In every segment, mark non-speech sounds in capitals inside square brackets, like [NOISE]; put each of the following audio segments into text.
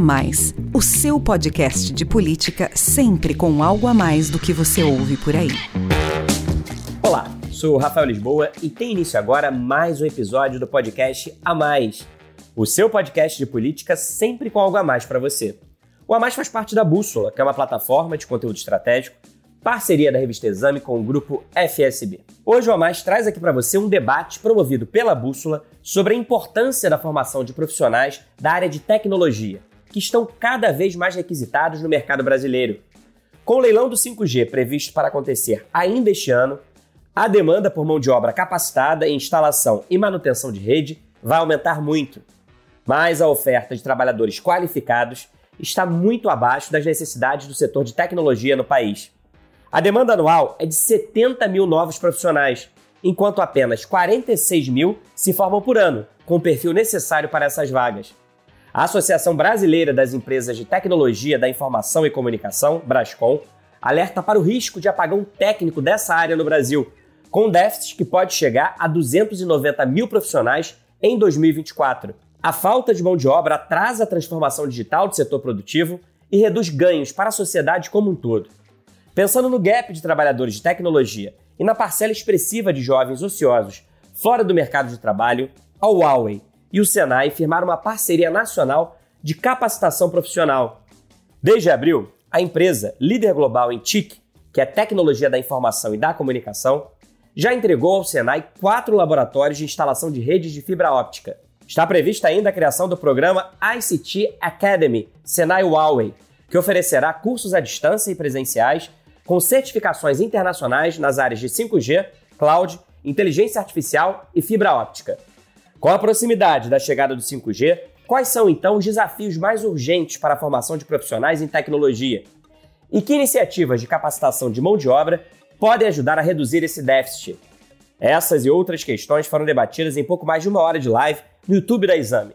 Mais, o seu podcast de política sempre com algo a mais do que você ouve por aí. Olá, sou o Rafael Lisboa e tem início agora mais um episódio do podcast A Mais, o seu podcast de política sempre com algo a mais para você. O A Mais faz parte da Bússola, que é uma plataforma de conteúdo estratégico parceria da revista Exame com o grupo FSB. Hoje o A Mais traz aqui para você um debate promovido pela Bússola sobre a importância da formação de profissionais da área de tecnologia, que estão cada vez mais requisitados no mercado brasileiro. Com o leilão do 5G previsto para acontecer ainda este ano, a demanda por mão de obra capacitada em instalação e manutenção de rede vai aumentar muito. Mas a oferta de trabalhadores qualificados está muito abaixo das necessidades do setor de tecnologia no país. A demanda anual é de 70 mil novos profissionais, enquanto apenas 46 mil se formam por ano, com o perfil necessário para essas vagas. A Associação Brasileira das Empresas de Tecnologia da Informação e Comunicação, Brascom, alerta para o risco de apagão técnico dessa área no Brasil, com déficit que pode chegar a 290 mil profissionais em 2024. A falta de mão de obra atrasa a transformação digital do setor produtivo e reduz ganhos para a sociedade como um todo. Pensando no gap de trabalhadores de tecnologia e na parcela expressiva de jovens ociosos fora do mercado de trabalho, a Huawei e o Senai firmaram uma parceria nacional de capacitação profissional. Desde abril, a empresa, líder global em TIC, que é tecnologia da informação e da comunicação, já entregou ao Senai quatro laboratórios de instalação de redes de fibra óptica. Está prevista ainda a criação do programa ICT Academy Senai Huawei, que oferecerá cursos à distância e presenciais com certificações internacionais nas áreas de 5G, cloud, inteligência artificial e fibra óptica. Com a proximidade da chegada do 5G, quais são então os desafios mais urgentes para a formação de profissionais em tecnologia? E que iniciativas de capacitação de mão de obra podem ajudar a reduzir esse déficit? Essas e outras questões foram debatidas em pouco mais de uma hora de live no YouTube da Exame.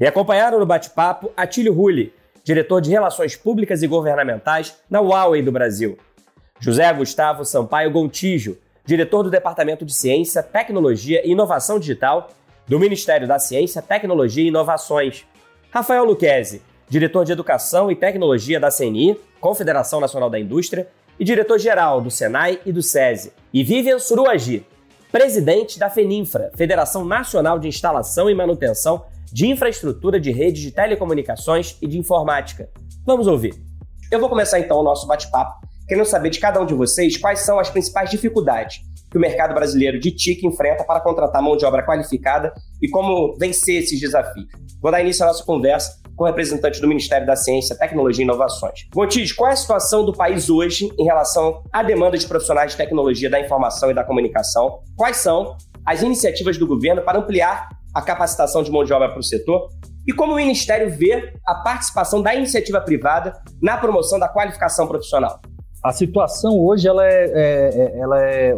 E acompanharam no bate-papo Atílio Rulli, diretor de Relações Públicas e Governamentais na Huawei do Brasil. José Gustavo Sampaio Gontijo, diretor do Departamento de Ciência, Tecnologia e Inovação Digital do Ministério da Ciência, Tecnologia e Inovações. Rafael Luquezzi, diretor de Educação e Tecnologia da CNI, Confederação Nacional da Indústria, e diretor-geral do Senai e do SESI. E Vivian Suruagi, presidente da FENINFRA, Federação Nacional de Instalação e Manutenção de Infraestrutura de Redes de Telecomunicações e de Informática. Vamos ouvir. Eu vou começar então o nosso bate-papo querendo saber de cada um de vocês quais são as principais dificuldades que o mercado brasileiro de TIC enfrenta para contratar mão de obra qualificada e como vencer esses desafios. Vou dar início à nossa conversa com o representante do Ministério da Ciência, Tecnologia e Inovações. Gontijo, qual é a situação do país hoje em relação à demanda de profissionais de tecnologia da informação e da comunicação? Quais são as iniciativas do governo para ampliar a capacitação de mão de obra para o setor? E como o Ministério vê a participação da iniciativa privada na promoção da qualificação profissional? A situação hoje ela é, é, é ela é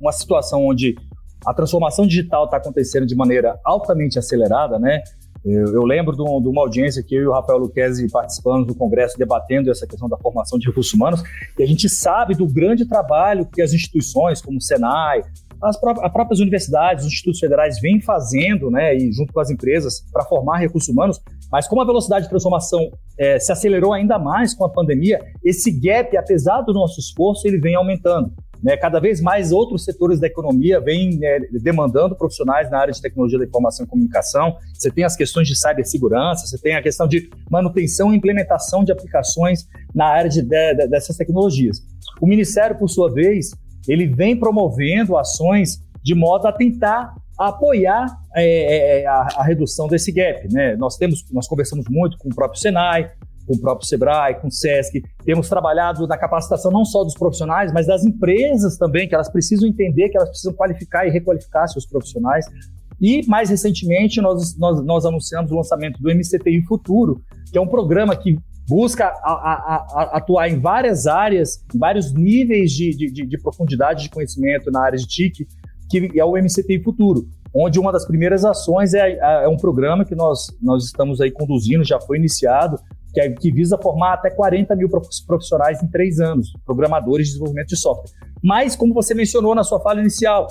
uma situação onde a transformação digital está acontecendo de maneira altamente acelerada, né? Eu, eu lembro de, de, uma audiência que eu e o Rafael Luquezzi participamos do Congresso debatendo essa questão da formação de recursos humanos, e a gente sabe do grande trabalho que as instituições como o Senai, as, as próprias universidades, os institutos federais vêm fazendo, né, e junto com as empresas, para formar recursos humanos, mas como a velocidade de transformação é, se acelerou ainda mais com a pandemia, esse gap, apesar do nosso esforço, ele vem aumentando. Né? Cada vez mais outros setores da economia vêm né, demandando profissionais na área de tecnologia da informação e comunicação. Você tem as questões de cibersegurança, você tem a questão de manutenção e implementação de aplicações na área de, de, dessas tecnologias. O Ministério, por sua vez, ele vem promovendo ações de modo a tentar apoiar é, é, é, a, a, redução desse gap. Né? Nós temos, nós conversamos muito com o próprio Senai, com o próprio Sebrae, com o Sesc, temos trabalhado na capacitação não só dos profissionais, mas das empresas também, que elas precisam entender que elas precisam qualificar e requalificar seus profissionais. E, mais recentemente, nós, nós, nós anunciamos o lançamento do MCTI Futuro, que é um programa que busca a, a, a, atuar em várias áreas, vários níveis de, de, de, profundidade de conhecimento na área de TIC, que é o MCTI Futuro, onde uma das primeiras ações é, é um programa que nós, nós estamos aí conduzindo, já foi iniciado, que, é, que visa formar até 40 mil profissionais em três anos, programadores de desenvolvimento de software. Mas, como você mencionou na sua fala inicial,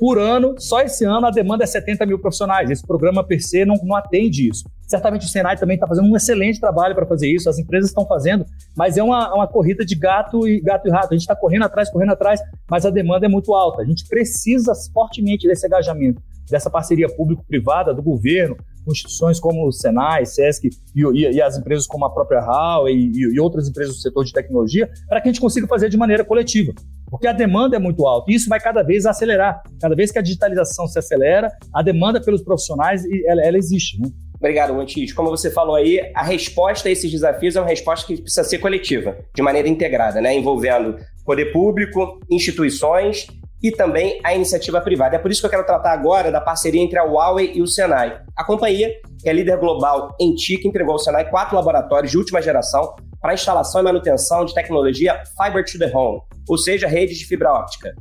Por ano, só esse ano, a demanda é 70 mil profissionais. Esse programa per se não, não atende isso. Certamente o Senai também está fazendo um excelente trabalho para fazer isso, as empresas estão fazendo, mas é uma, uma corrida de gato e gato e rato. A gente está correndo atrás, correndo atrás, mas a demanda é muito alta. A gente precisa fortemente desse engajamento, dessa parceria público-privada, do governo, instituições como o Senai, SESC e, e, e as empresas como a própria Huawei e, e outras empresas do setor de tecnologia, para que a gente consiga fazer de maneira coletiva. Porque a demanda é muito alta e isso vai cada vez acelerar. Cada vez que a digitalização se acelera, a demanda pelos profissionais ela, ela existe. Né? Obrigado, Montijo. Como você falou aí, a resposta a esses desafios é uma resposta que precisa ser coletiva, de maneira integrada, né? envolvendo poder público, instituições e também a iniciativa privada. É por isso que eu quero tratar agora da parceria entre a Huawei e o Senai. A companhia, que é líder global em TIC, entregou ao Senai quatro laboratórios de última geração para instalação e manutenção de tecnologia Fiber to the Home, ou seja, redes de fibra óptica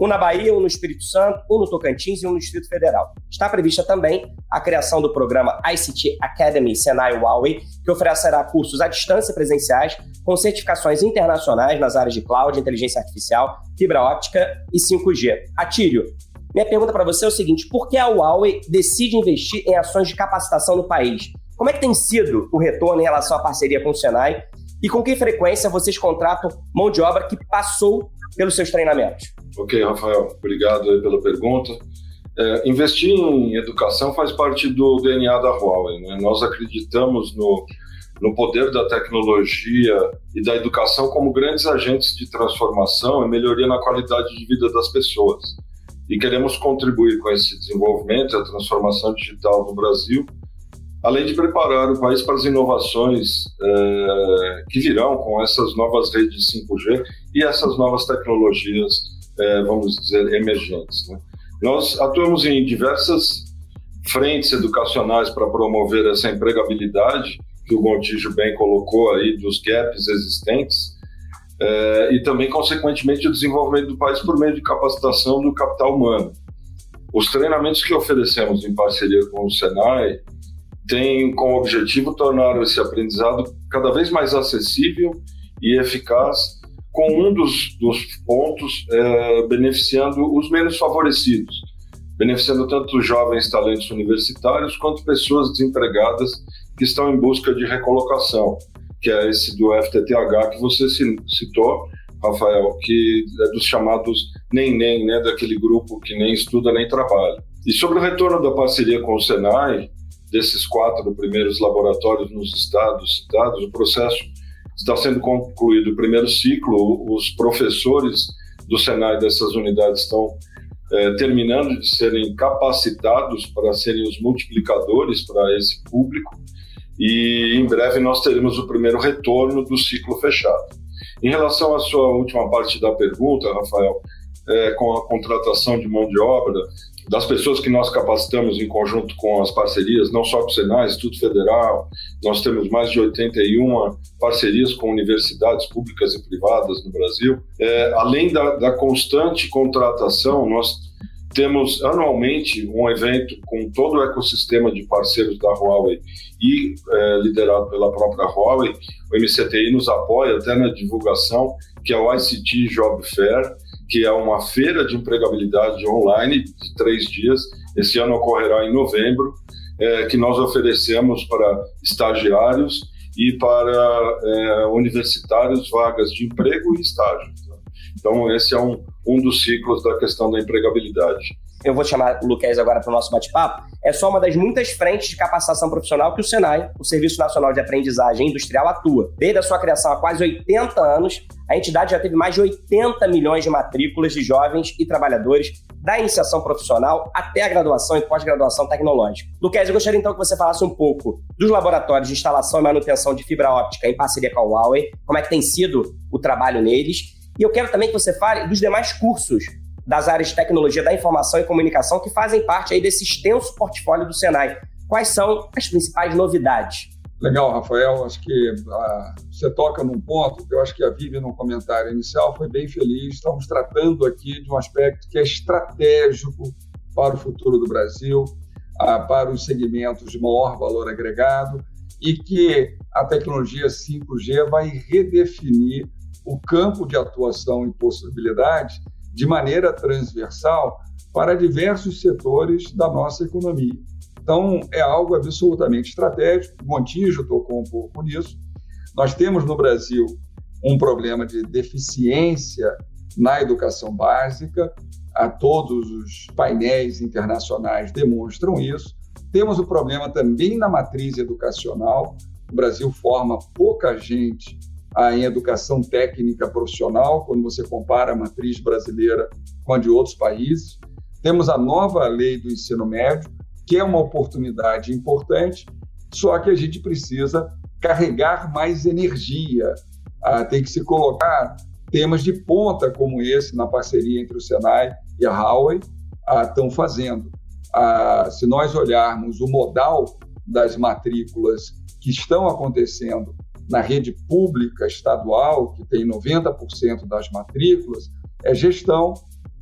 um na Bahia, um no Espírito Santo, um no Tocantins e um no Distrito Federal. Está prevista também a criação do programa ICT Academy Senai Huawei, que oferecerá cursos à distância presenciais com certificações internacionais nas áreas de cloud, inteligência artificial, fibra óptica e 5G. Atílio, minha pergunta para você é o seguinte: por que a Huawei decide investir em ações de capacitação no país? Como é que tem sido o retorno em relação à parceria com o Senai? E com que frequência vocês contratam mão de obra que passou pelos seus treinamentos? Ok, Rafael, obrigado pela pergunta. É, investir em educação faz parte do DNA da Huawei. Né? Nós acreditamos no, no poder da tecnologia e da educação como grandes agentes de transformação e melhoria na qualidade de vida das pessoas. E queremos contribuir com esse desenvolvimento e a transformação digital no Brasil, além de preparar o país para as inovações é, que virão com essas novas redes 5G e essas novas tecnologias é, vamos dizer, emergentes. Né? Nós atuamos em diversas frentes educacionais para promover essa empregabilidade que o Gontijo bem colocou aí dos gaps existentes é, e também, consequentemente, o desenvolvimento do país por meio de capacitação do capital humano. Os treinamentos que oferecemos em parceria com o Senai têm como objetivo tornar esse aprendizado cada vez mais acessível e eficaz com um dos, dos pontos é, beneficiando os menos favorecidos, beneficiando tanto os jovens talentos universitários quanto pessoas desempregadas que estão em busca de recolocação, que é esse do FTTH que você citou, Rafael, que é dos chamados nem-nem, né, daquele grupo que nem estuda nem trabalha. E sobre o retorno da parceria com o Senai, desses quatro primeiros laboratórios nos estados citados, o processo está sendo concluído o primeiro ciclo, os professores do Senai dessas unidades estão é, terminando de serem capacitados para serem os multiplicadores para esse público e em breve nós teremos o primeiro retorno do ciclo fechado. Em relação à sua última parte da pergunta, Rafael, é, com a contratação de mão de obra, das pessoas que nós capacitamos em conjunto com as parcerias, não só com o Senai, Instituto Federal, nós temos mais de 81 parcerias com universidades públicas e privadas no Brasil. É, além da, da constante contratação, nós temos anualmente um evento com todo o ecossistema de parceiros da Huawei e é, liderado pela própria Huawei. O MCTI nos apoia até na divulgação, que é o ICT Job Fair, que é uma feira de empregabilidade online de três dias. Esse ano ocorrerá em novembro, é, que nós oferecemos para estagiários e para é, universitários vagas de emprego e estágio. Então, esse é um, um dos ciclos da questão da empregabilidade eu vou chamar o Luquez agora para o nosso bate-papo, é só uma das muitas frentes de capacitação profissional que o Senai, o Serviço Nacional de Aprendizagem Industrial, atua. Desde a sua criação há quase 80 anos, a entidade já teve mais de 80 milhões de matrículas de jovens e trabalhadores da iniciação profissional até a graduação e pós-graduação tecnológica. Luquez, eu gostaria então que você falasse um pouco dos laboratórios de instalação e manutenção de fibra óptica em parceria com a Huawei, como é que tem sido o trabalho neles, e eu quero também que você fale dos demais cursos das áreas de tecnologia da informação e comunicação que fazem parte aí desse extenso portfólio do Senai. Quais são as principais novidades? Legal, Rafael. Acho que ah, você toca num ponto que eu acho que a Vivi, no comentário inicial, foi bem feliz. Estamos tratando aqui de um aspecto que é estratégico para o futuro do Brasil, ah, para os segmentos de maior valor agregado e que a tecnologia 5G vai redefinir o campo de atuação e possibilidades de maneira transversal para diversos setores da nossa economia. Então, é algo absolutamente estratégico. O Montijo tocou um pouco nisso. Nós temos no Brasil um problema de deficiência na educação básica. A todos os painéis internacionais demonstram isso. Temos o problema também na matriz educacional. O Brasil forma pouca gente em educação técnica profissional, quando você compara a matriz brasileira com a de outros países. Temos a nova lei do ensino médio, que é uma oportunidade importante, só que a gente precisa carregar mais energia. Ah, tem que se colocar temas de ponta como esse na parceria entre o Senai e a Huawei ah, estão fazendo. Ah, se nós olharmos o modal das matrículas que estão acontecendo na rede pública estadual, que tem 90% das matrículas, é gestão,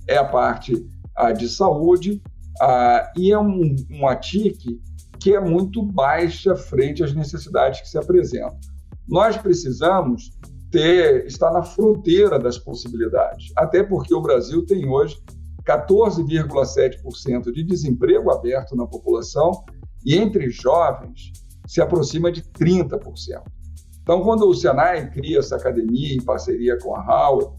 é a parte ah, de saúde ah, e é um, uma TIC que é muito baixa frente às necessidades que se apresentam. Nós precisamos ter, estar na fronteira das possibilidades, até porque o Brasil tem hoje 14,7% de desemprego aberto na população e entre jovens se aproxima de 30%. Então, quando o Senai cria essa academia em parceria com a Howard,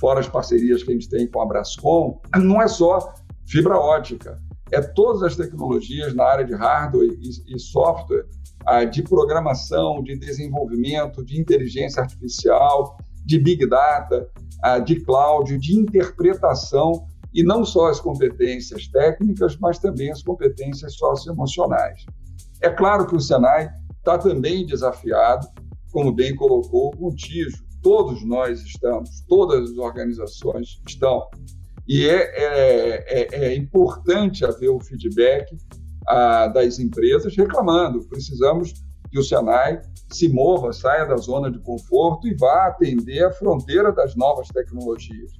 fora as parcerias que a gente tem com a Brascom, não é só fibra ótica. É todas as tecnologias na área de hardware e, e software, ah, de programação, de desenvolvimento, de inteligência artificial, de big data, ah, de cloud, de interpretação, e não só as competências técnicas, mas também as competências socioemocionais. É claro que o Senai está também desafiado, como bem colocou o Tijo. Todos nós estamos, todas as organizações estão e é, é, é, é importante haver o feedback a, das empresas reclamando. Precisamos que o Senai se mova, saia da zona de conforto e vá atender a fronteira das novas tecnologias.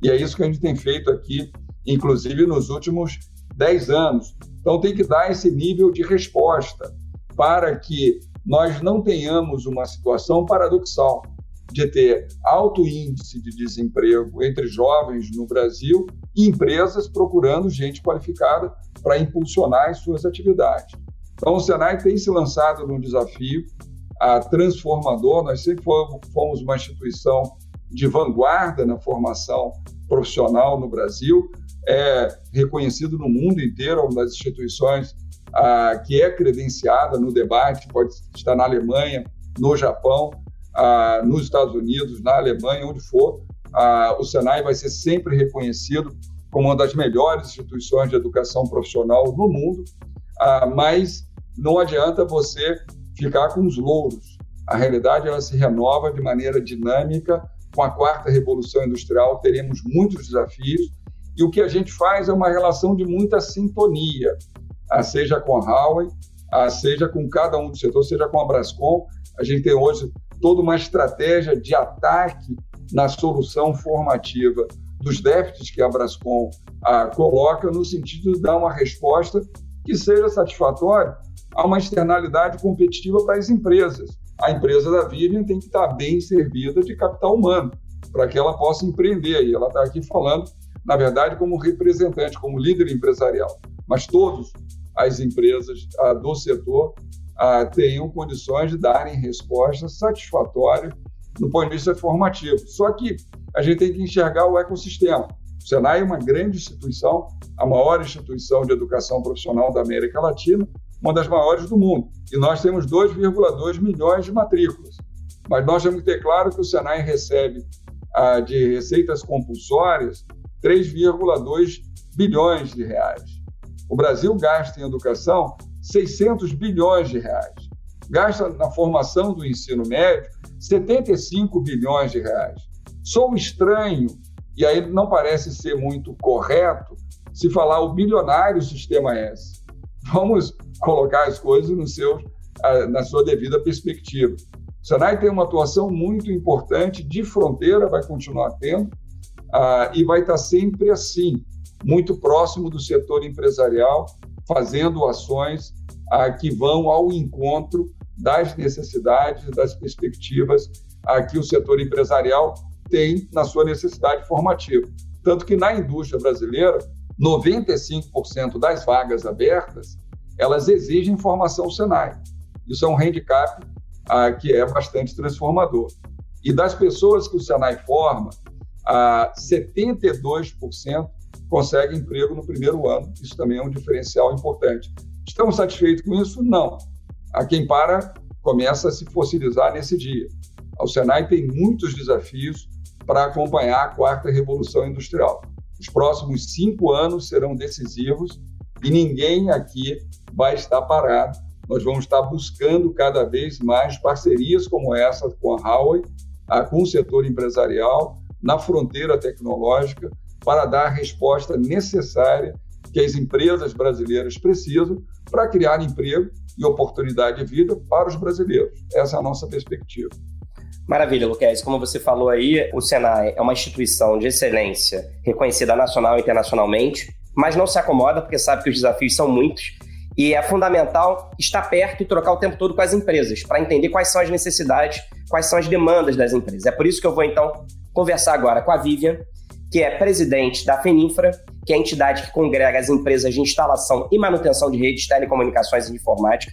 E é isso que a gente tem feito aqui, inclusive nos últimos 10 anos. Então, tem que dar esse nível de resposta para que nós não tenhamos uma situação paradoxal de ter alto índice de desemprego entre jovens no Brasil e empresas procurando gente qualificada para impulsionar as suas atividades. Então, o Senai tem se lançado num desafio a transformador. Nós sempre fomos uma instituição de vanguarda na formação profissional no Brasil, é reconhecido no mundo inteiro, uma das instituições que é credenciada no debate, pode estar na Alemanha, no Japão, nos Estados Unidos, na Alemanha, onde for, o Senai vai ser sempre reconhecido como uma das melhores instituições de educação profissional no mundo, mas não adianta você ficar com os louros. A realidade ela se renova de maneira dinâmica. Com a quarta revolução industrial teremos muitos desafios e o que a gente faz é uma relação de muita sintonia, seja com a Huawei, seja com cada um do setor, seja com a Brascom. A gente tem hoje toda uma estratégia de ataque na solução formativa dos déficits que a Brascom ah, coloca, no sentido de dar uma resposta que seja satisfatória a uma externalidade competitiva para as empresas. A empresa da Vivian tem que estar bem servida de capital humano para que ela possa empreender. E ela está aqui falando, na verdade, como representante, como líder empresarial. Mas todas as empresas ah, do setor ah, tenham condições de darem resposta satisfatória no ponto de vista formativo. Só que a gente tem que enxergar o ecossistema. O Senai é uma grande instituição, a maior instituição de educação profissional da América Latina, uma das maiores do mundo. E nós temos 2,2 milhões de matrículas. Mas nós temos que ter claro que o Senai recebe ah, de receitas compulsórias 3,2 bilhões de reais. O Brasil gasta em educação 600 bilhões de reais. Gasta na formação do ensino médio 75 bilhões de reais. Sou estranho, e aí não parece ser muito correto, se falar o bilionário sistema S. Vamos colocar as coisas no seu, na sua devida perspectiva. O Senai tem uma atuação muito importante de fronteira, vai continuar tendo, e vai estar sempre assim, muito próximo do setor empresarial, fazendo ações ah, que vão ao encontro das necessidades, das perspectivas ah, que o setor empresarial tem na sua necessidade formativa. Tanto que na indústria brasileira, 95% das vagas abertas, elas exigem formação Senai. Isso é um handicap ah, que é bastante transformador. E das pessoas que o Senai forma, ah, 72% conseguem emprego no primeiro ano. Isso também é um diferencial importante. Estamos satisfeitos com isso? Não. A quem para começa a se fossilizar nesse dia. O Senai tem muitos desafios para acompanhar a quarta revolução industrial. Os próximos cinco anos serão decisivos e ninguém aqui vai estar parado. Nós vamos estar buscando cada vez mais parcerias como essa com a Huawei, com o setor empresarial, na fronteira tecnológica, para dar a resposta necessária que as empresas brasileiras precisam para criar emprego e oportunidade de vida para os brasileiros. Essa é a nossa perspectiva. Maravilha, Luquez. Como você falou aí, o Senai é uma instituição de excelência reconhecida nacional e internacionalmente, mas não se acomoda porque sabe que os desafios são muitos e é fundamental estar perto e trocar o tempo todo com as empresas para entender quais são as necessidades, quais são as demandas das empresas. É por isso que eu vou então conversar agora com a Vivian, que é presidente da FENINFRA, que é a entidade que congrega as empresas de instalação e manutenção de redes, telecomunicações e informática.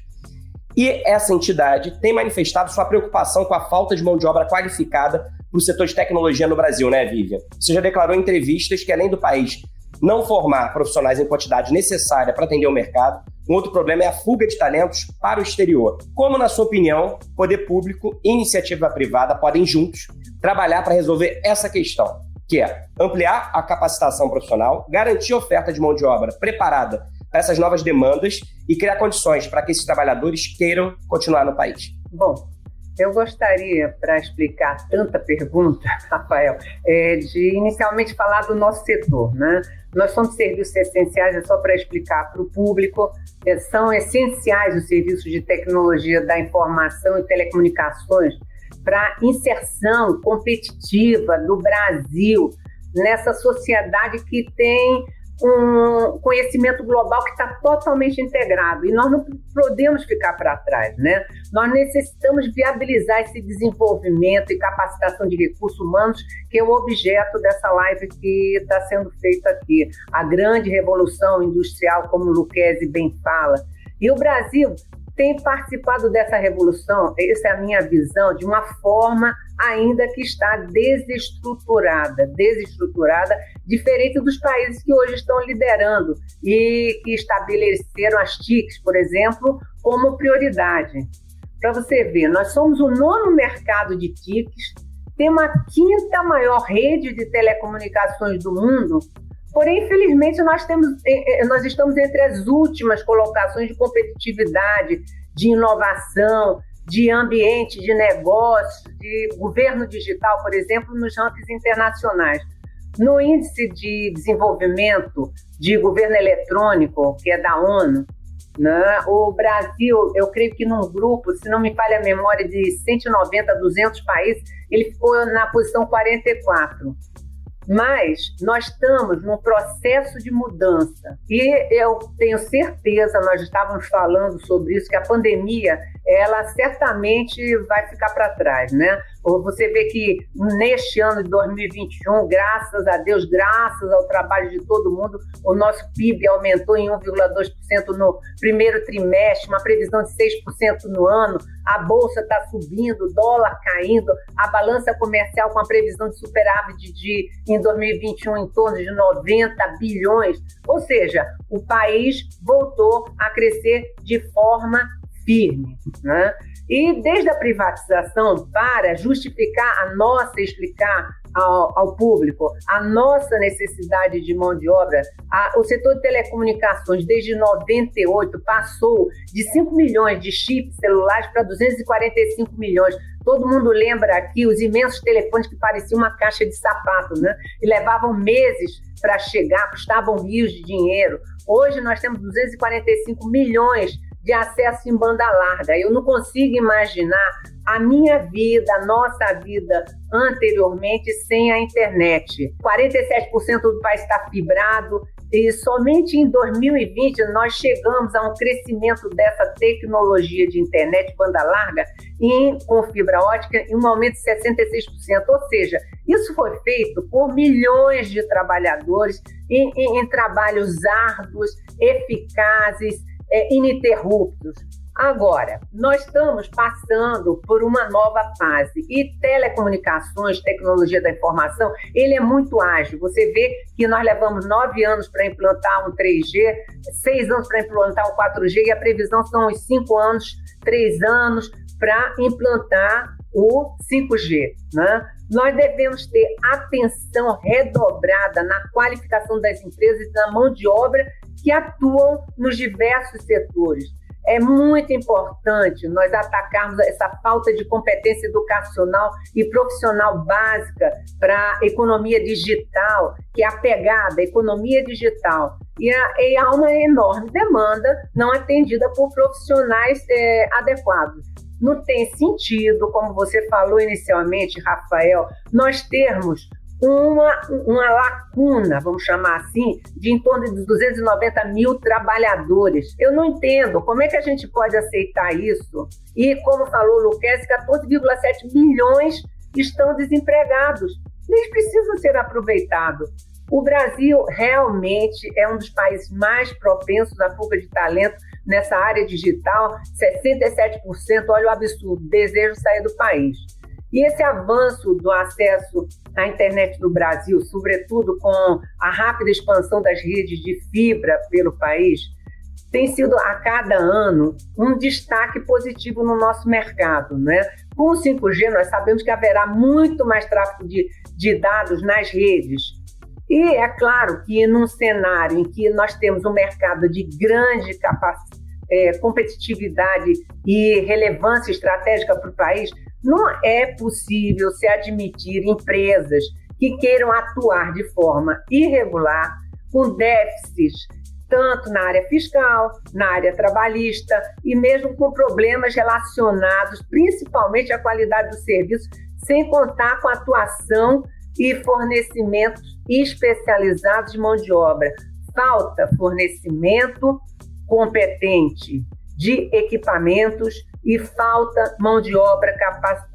E essa entidade tem manifestado sua preocupação com a falta de mão de obra qualificada para o setor de tecnologia no Brasil, né, Vivian? Você já declarou em entrevistas que, além do país não formar profissionais em quantidade necessária para atender o mercado, um outro problema é a fuga de talentos para o exterior. Como, na sua opinião, poder público e iniciativa privada podem juntos trabalhar para resolver essa questão? Que é ampliar a capacitação profissional, garantir oferta de mão de obra preparada para essas novas demandas e criar condições para que esses trabalhadores queiram continuar no país. Bom, eu gostaria, para explicar tanta pergunta, [LAUGHS] Rafael, é de inicialmente falar do nosso setor. Né? Nós somos serviços essenciais, é só para explicar para o público, é, são essenciais os serviços de tecnologia da informação e telecomunicações para inserção competitiva do Brasil nessa sociedade que tem um conhecimento global que está totalmente integrado e nós não podemos ficar para trás, né? Nós necessitamos viabilizar esse desenvolvimento e capacitação de recursos humanos que é o objeto dessa live que está sendo feita aqui, a grande revolução industrial, como o Luquezzi bem fala. E o Brasil tem participado dessa revolução, essa é a minha visão, de uma forma ainda que está desestruturada, desestruturada, diferente dos países que hoje estão liderando e que estabeleceram as TICs, por exemplo, como prioridade. Para você ver, nós somos o nono mercado de TICs, temos a quinta maior rede de telecomunicações do mundo Porém, infelizmente, nós, temos, eh, eh, nós estamos entre as últimas colocações de competitividade, de inovação, de ambiente de negócio, de governo digital, por exemplo, nos rankings internacionais. No índice de desenvolvimento de governo eletrônico, que é da ONU, né, o Brasil, eu creio que num grupo, se não me falha a memória, de 190, 200 países, ele ficou na posição 44. Mas nós estamos num processo de mudança. E eu tenho certeza, nós estávamos falando sobre isso, que a pandemia ela certamente vai ficar para trás, né? Você vê que neste ano de 2021, graças a Deus, graças ao trabalho de todo mundo, o nosso PIB aumentou em 1,2% no primeiro trimestre, uma previsão de 6% no ano, a bolsa está subindo, o dólar caindo, a balança comercial com a previsão de superávit de, em 2021 em torno de 90 bilhões, ou seja, o país voltou a crescer de forma firme. Né? E desde a privatização, para justificar a nossa, explicar ao, ao público a nossa necessidade de mão de obra, a, o setor de telecomunicações, desde 98, passou de 5 milhões de chips celulares para 245 milhões. Todo mundo lembra aqui os imensos telefones que pareciam uma caixa de sapato, né? E levavam meses para chegar, custavam rios de dinheiro. Hoje nós temos 245 milhões de acesso em banda larga. Eu não consigo imaginar a minha vida, a nossa vida anteriormente sem a internet. 47% do país está fibrado, e somente em 2020 nós chegamos a um crescimento dessa tecnologia de internet banda larga em, com fibra ótica em um aumento de 66%. Ou seja, isso foi feito por milhões de trabalhadores em, em, em trabalhos árduos, eficazes, é, ininterruptos. Agora, nós estamos passando por uma nova fase e telecomunicações, tecnologia da informação, ele é muito ágil. Você vê que nós levamos nove anos para implantar um 3G, seis anos para implantar um 4G e a previsão são os cinco anos, três anos para implantar o 5G. Né? Nós devemos ter atenção redobrada na qualificação das empresas e na mão de obra que atuam nos diversos setores é muito importante nós atacarmos essa falta de competência educacional e profissional básica para a economia digital, que é a pegada, a economia digital. E, a, e há uma enorme demanda não atendida por profissionais é, adequados. Não tem sentido, como você falou inicialmente, Rafael, nós termos uma, uma lacuna, vamos chamar assim, de em torno de 290 mil trabalhadores. Eu não entendo como é que a gente pode aceitar isso. E, como falou o Luquez, 14,7 milhões estão desempregados. Eles precisam ser aproveitados. O Brasil realmente é um dos países mais propensos à fuga de talento nessa área digital. 67%, olha o absurdo, desejo sair do país. E esse avanço do acesso à internet no Brasil, sobretudo com a rápida expansão das redes de fibra pelo país, tem sido a cada ano um destaque positivo no nosso mercado. Né? Com o 5G, nós sabemos que haverá muito mais tráfego de, de dados nas redes. E é claro que num cenário em que nós temos um mercado de grande capacidade, é, competitividade e relevância estratégica para o país, não é possível se admitir empresas que queiram atuar de forma irregular, com déficits tanto na área fiscal, na área trabalhista e mesmo com problemas relacionados principalmente à qualidade do serviço, sem contar com atuação e fornecimentos especializados de mão de obra. Falta fornecimento competente de equipamentos e falta mão de obra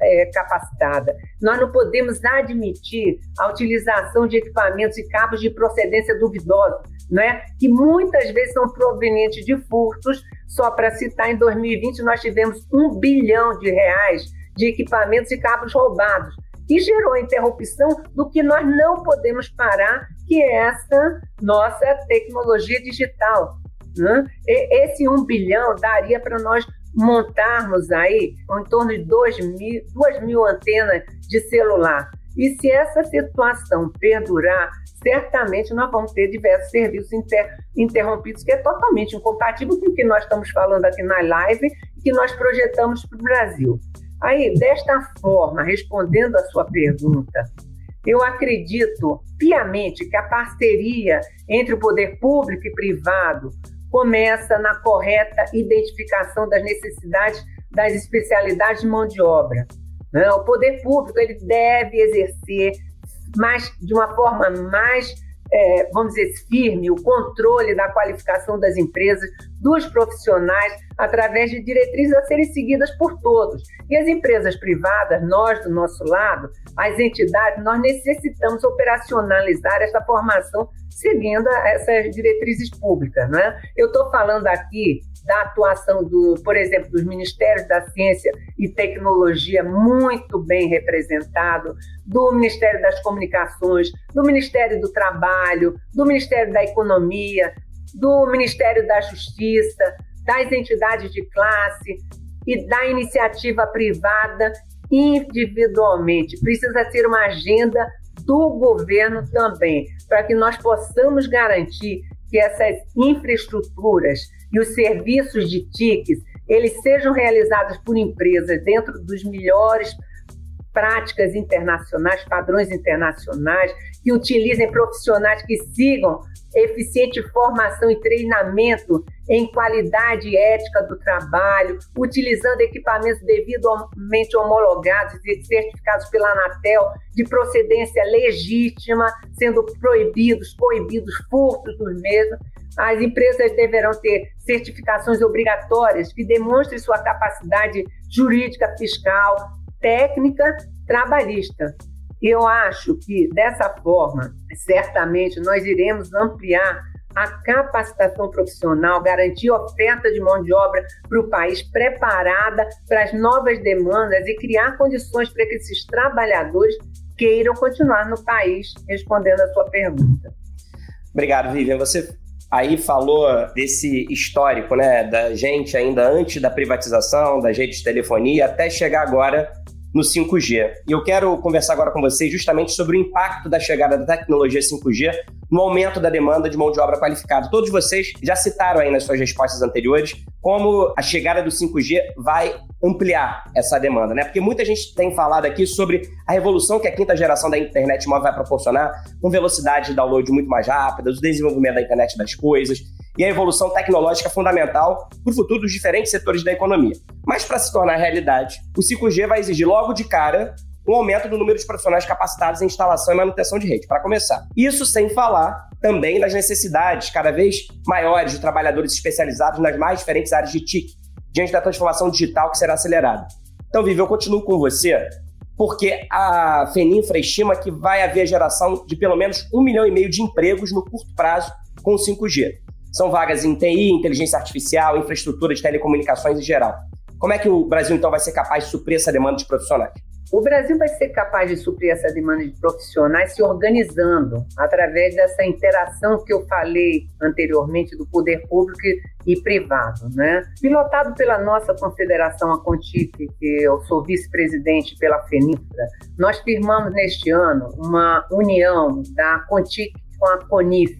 é, capacitada. Nós não podemos admitir a utilização de equipamentos e cabos de procedência duvidosa, né? que muitas vezes são provenientes de furtos. Só para citar, em 2020 nós tivemos um bilhão de reais de equipamentos e cabos roubados, e gerou a interrupção do que nós não podemos parar, que é essa nossa tecnologia digital. Né? Esse um bilhão daria para nós montarmos aí em torno de 2 mil, 2 mil antenas de celular. E se essa situação perdurar, certamente nós vamos ter diversos serviços inter, interrompidos, que é totalmente incompatível com o que nós estamos falando aqui na live que nós projetamos para o Brasil. Aí, desta forma, respondendo a sua pergunta, eu acredito piamente que a parceria entre o poder público e privado começa na correta identificação das necessidades das especialidades de mão de obra. Né? O poder público ele deve exercer mais, de uma forma mais é, vamos dizer, firme o controle da qualificação das empresas, dos profissionais, através de diretrizes a serem seguidas por todos. E as empresas privadas, nós do nosso lado, as entidades, nós necessitamos operacionalizar essa formação seguindo essas diretrizes públicas. Né? Eu estou falando aqui da atuação, do, por exemplo, dos Ministérios da Ciência e Tecnologia, muito bem representado, do Ministério das Comunicações, do Ministério do Trabalho, do Ministério da Economia, do Ministério da Justiça, das entidades de classe e da iniciativa privada individualmente. Precisa ser uma agenda do governo também, para que nós possamos garantir que essas infraestruturas e os serviços de TICs eles sejam realizados por empresas dentro dos melhores práticas internacionais, padrões internacionais, que utilizem profissionais que sigam eficiente formação e treinamento em qualidade ética do trabalho, utilizando equipamentos devidamente homologados e certificados pela Anatel de procedência legítima, sendo proibidos, proibidos furtos dos mesmos. As empresas deverão ter certificações obrigatórias que demonstrem sua capacidade jurídica, fiscal, técnica, trabalhista. Eu acho que dessa forma, certamente, nós iremos ampliar a capacitação profissional, garantir oferta de mão de obra para o país preparada para as novas demandas e criar condições para que esses trabalhadores queiram continuar no país, respondendo a sua pergunta. Obrigado, Vivian. Você aí falou desse histórico, né, da gente ainda antes da privatização, das redes de telefonia, até chegar agora no 5G. E eu quero conversar agora com vocês justamente sobre o impacto da chegada da tecnologia 5G no aumento da demanda de mão de obra qualificada. Todos vocês já citaram aí nas suas respostas anteriores como a chegada do 5G vai ampliar essa demanda, né? Porque muita gente tem falado aqui sobre a revolução que a quinta geração da internet móvel vai proporcionar, com velocidade de download muito mais rápida, o desenvolvimento da internet das coisas e a evolução tecnológica fundamental para o futuro dos diferentes setores da economia. Mas para se tornar realidade, o 5G vai exigir logo de cara um aumento do número de profissionais capacitados em instalação e manutenção de rede, para começar. Isso sem falar também nas necessidades cada vez maiores de trabalhadores especializados nas mais diferentes áreas de TIC, diante da transformação digital que será acelerada. Então, Vivi, eu continuo com você, porque a Feninfra estima que vai haver a geração de pelo menos um milhão e meio de empregos no curto prazo com o 5G. São vagas em TI, inteligência artificial, infraestrutura de telecomunicações em geral. Como é que o Brasil, então, vai ser capaz de suprir essa demanda de profissionais? O Brasil vai ser capaz de suprir essa demanda de profissionais se organizando através dessa interação que eu falei anteriormente do poder público e privado, né? Pilotado pela nossa confederação, a Contif, que eu sou vice-presidente pela FENIFRA, nós firmamos neste ano uma união da Contif com a Conif,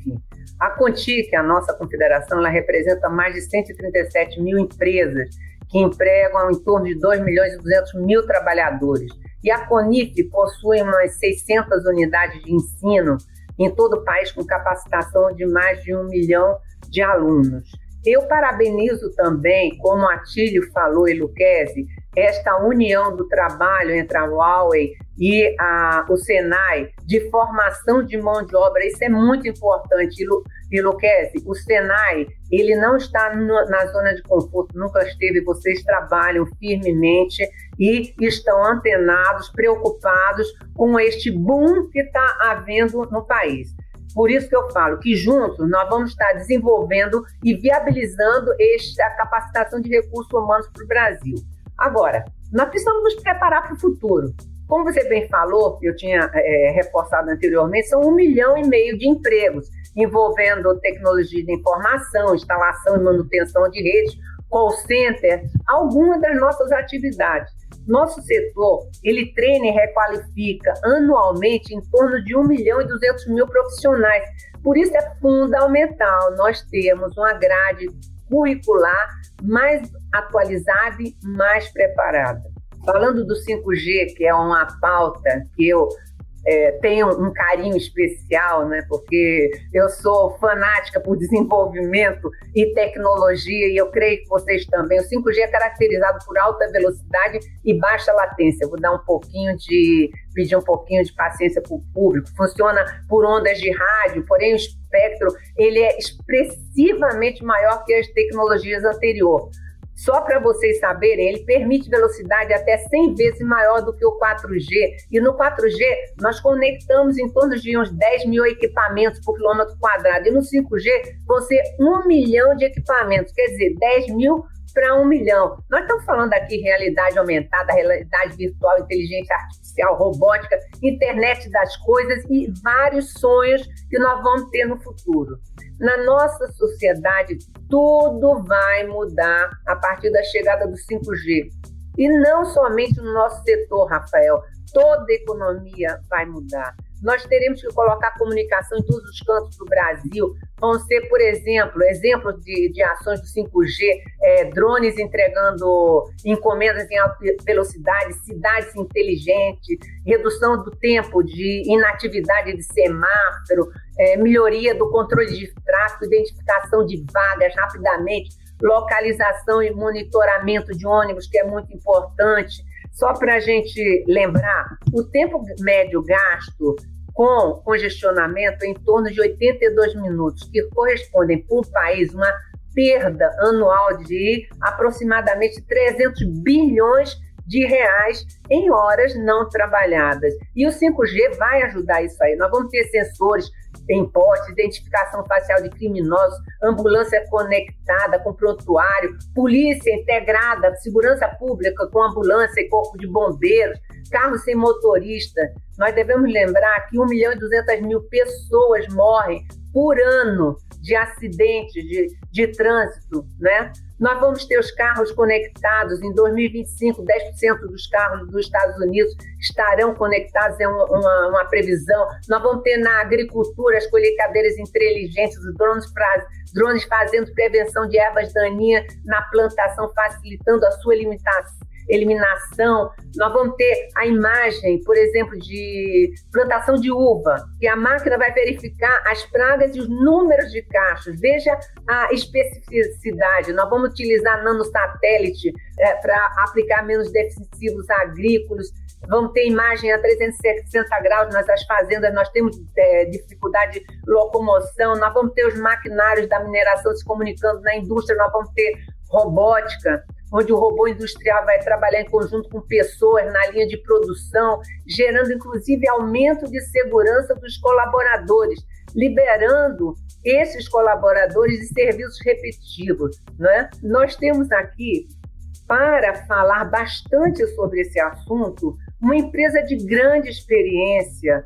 a Contic, a nossa confederação, ela representa mais de 137 mil empresas que empregam em torno de 2 milhões e 200 mil trabalhadores. E a Conif possui umas 600 unidades de ensino em todo o país, com capacitação de mais de um milhão de alunos. Eu parabenizo também, como Atílio falou e Luquezzi, esta união do trabalho entre a Huawei e a, o Senai de formação de mão de obra. Isso é muito importante. E, Luquezzi, o Senai, ele não está no, na zona de conforto, nunca esteve. Vocês trabalham firmemente e estão antenados, preocupados com este boom que está havendo no país. Por isso que eu falo que juntos nós vamos estar desenvolvendo e viabilizando esta capacitação de recursos humanos para o Brasil. Agora, nós precisamos nos preparar para o futuro. Como você bem falou, eu tinha é, reforçado anteriormente, são um milhão e meio de empregos envolvendo tecnologia de informação, instalação e manutenção de redes, call center, algumas das nossas atividades. Nosso setor, ele treina e requalifica anualmente em torno de 1 milhão e 200 mil profissionais. Por isso é fundamental nós termos uma grade curricular mais atualizada e mais preparada. Falando do 5G, que é uma pauta que eu é, tenho um carinho especial, né? Porque eu sou fanática por desenvolvimento e tecnologia e eu creio que vocês também. O 5G é caracterizado por alta velocidade e baixa latência. vou dar um pouquinho de pedir um pouquinho de paciência para o público. Funciona por ondas de rádio, porém o espectro ele é expressivamente maior que as tecnologias anteriores. Só para vocês saberem, ele permite velocidade até 100 vezes maior do que o 4G. E no 4G, nós conectamos em torno de uns 10 mil equipamentos por quilômetro quadrado. E no 5G, vão ser 1 milhão de equipamentos, quer dizer, 10 mil para um milhão. Nós estamos falando aqui realidade aumentada, realidade virtual, inteligência artificial, robótica, internet das coisas e vários sonhos que nós vamos ter no futuro. Na nossa sociedade, tudo vai mudar a partir da chegada do 5G. E não somente no nosso setor, Rafael, toda a economia vai mudar. Nós teremos que colocar comunicação em todos os cantos do Brasil. Vão ser, por exemplo, exemplos de, de ações do 5G, é, drones entregando encomendas em alta velocidade, cidades inteligentes, redução do tempo de inatividade de semáforo, é, melhoria do controle de tráfego, identificação de vagas rapidamente, localização e monitoramento de ônibus, que é muito importante. Só para a gente lembrar, o tempo médio gasto com congestionamento é em torno de 82 minutos, que correspondem por país uma perda anual de aproximadamente 300 bilhões de reais em horas não trabalhadas. E o 5G vai ajudar isso aí. Nós vamos ter sensores em porte, identificação facial de criminosos, ambulância conectada com prontuário, polícia integrada, segurança pública com ambulância e corpo de bombeiros, carro sem motorista. Nós devemos lembrar que 1 milhão e 200 mil pessoas morrem por ano de acidentes de, de trânsito, né? Nós vamos ter os carros conectados. Em 2025, 10% dos carros dos Estados Unidos estarão conectados, é uma, uma, uma, previsão. Nós vamos ter na agricultura as colheitadeiras inteligentes, os drones, drones fazendo prevenção de ervas daninhas na plantação, facilitando a sua limitação eliminação. Nós vamos ter a imagem, por exemplo, de plantação de uva, que a máquina vai verificar as pragas e os números de cachos. Veja a especificidade. Nós vamos utilizar nanosatélite é, para aplicar menos defensivos agrícolas. Vamos ter imagem a 360 graus nas fazendas, nós temos é, dificuldade de locomoção, nós vamos ter os maquinários da mineração se comunicando na indústria, nós vamos ter robótica onde o robô industrial vai trabalhar em conjunto com pessoas na linha de produção, gerando inclusive aumento de segurança dos colaboradores, liberando esses colaboradores de serviços repetitivos. Né? Nós temos aqui, para falar bastante sobre esse assunto, uma empresa de grande experiência,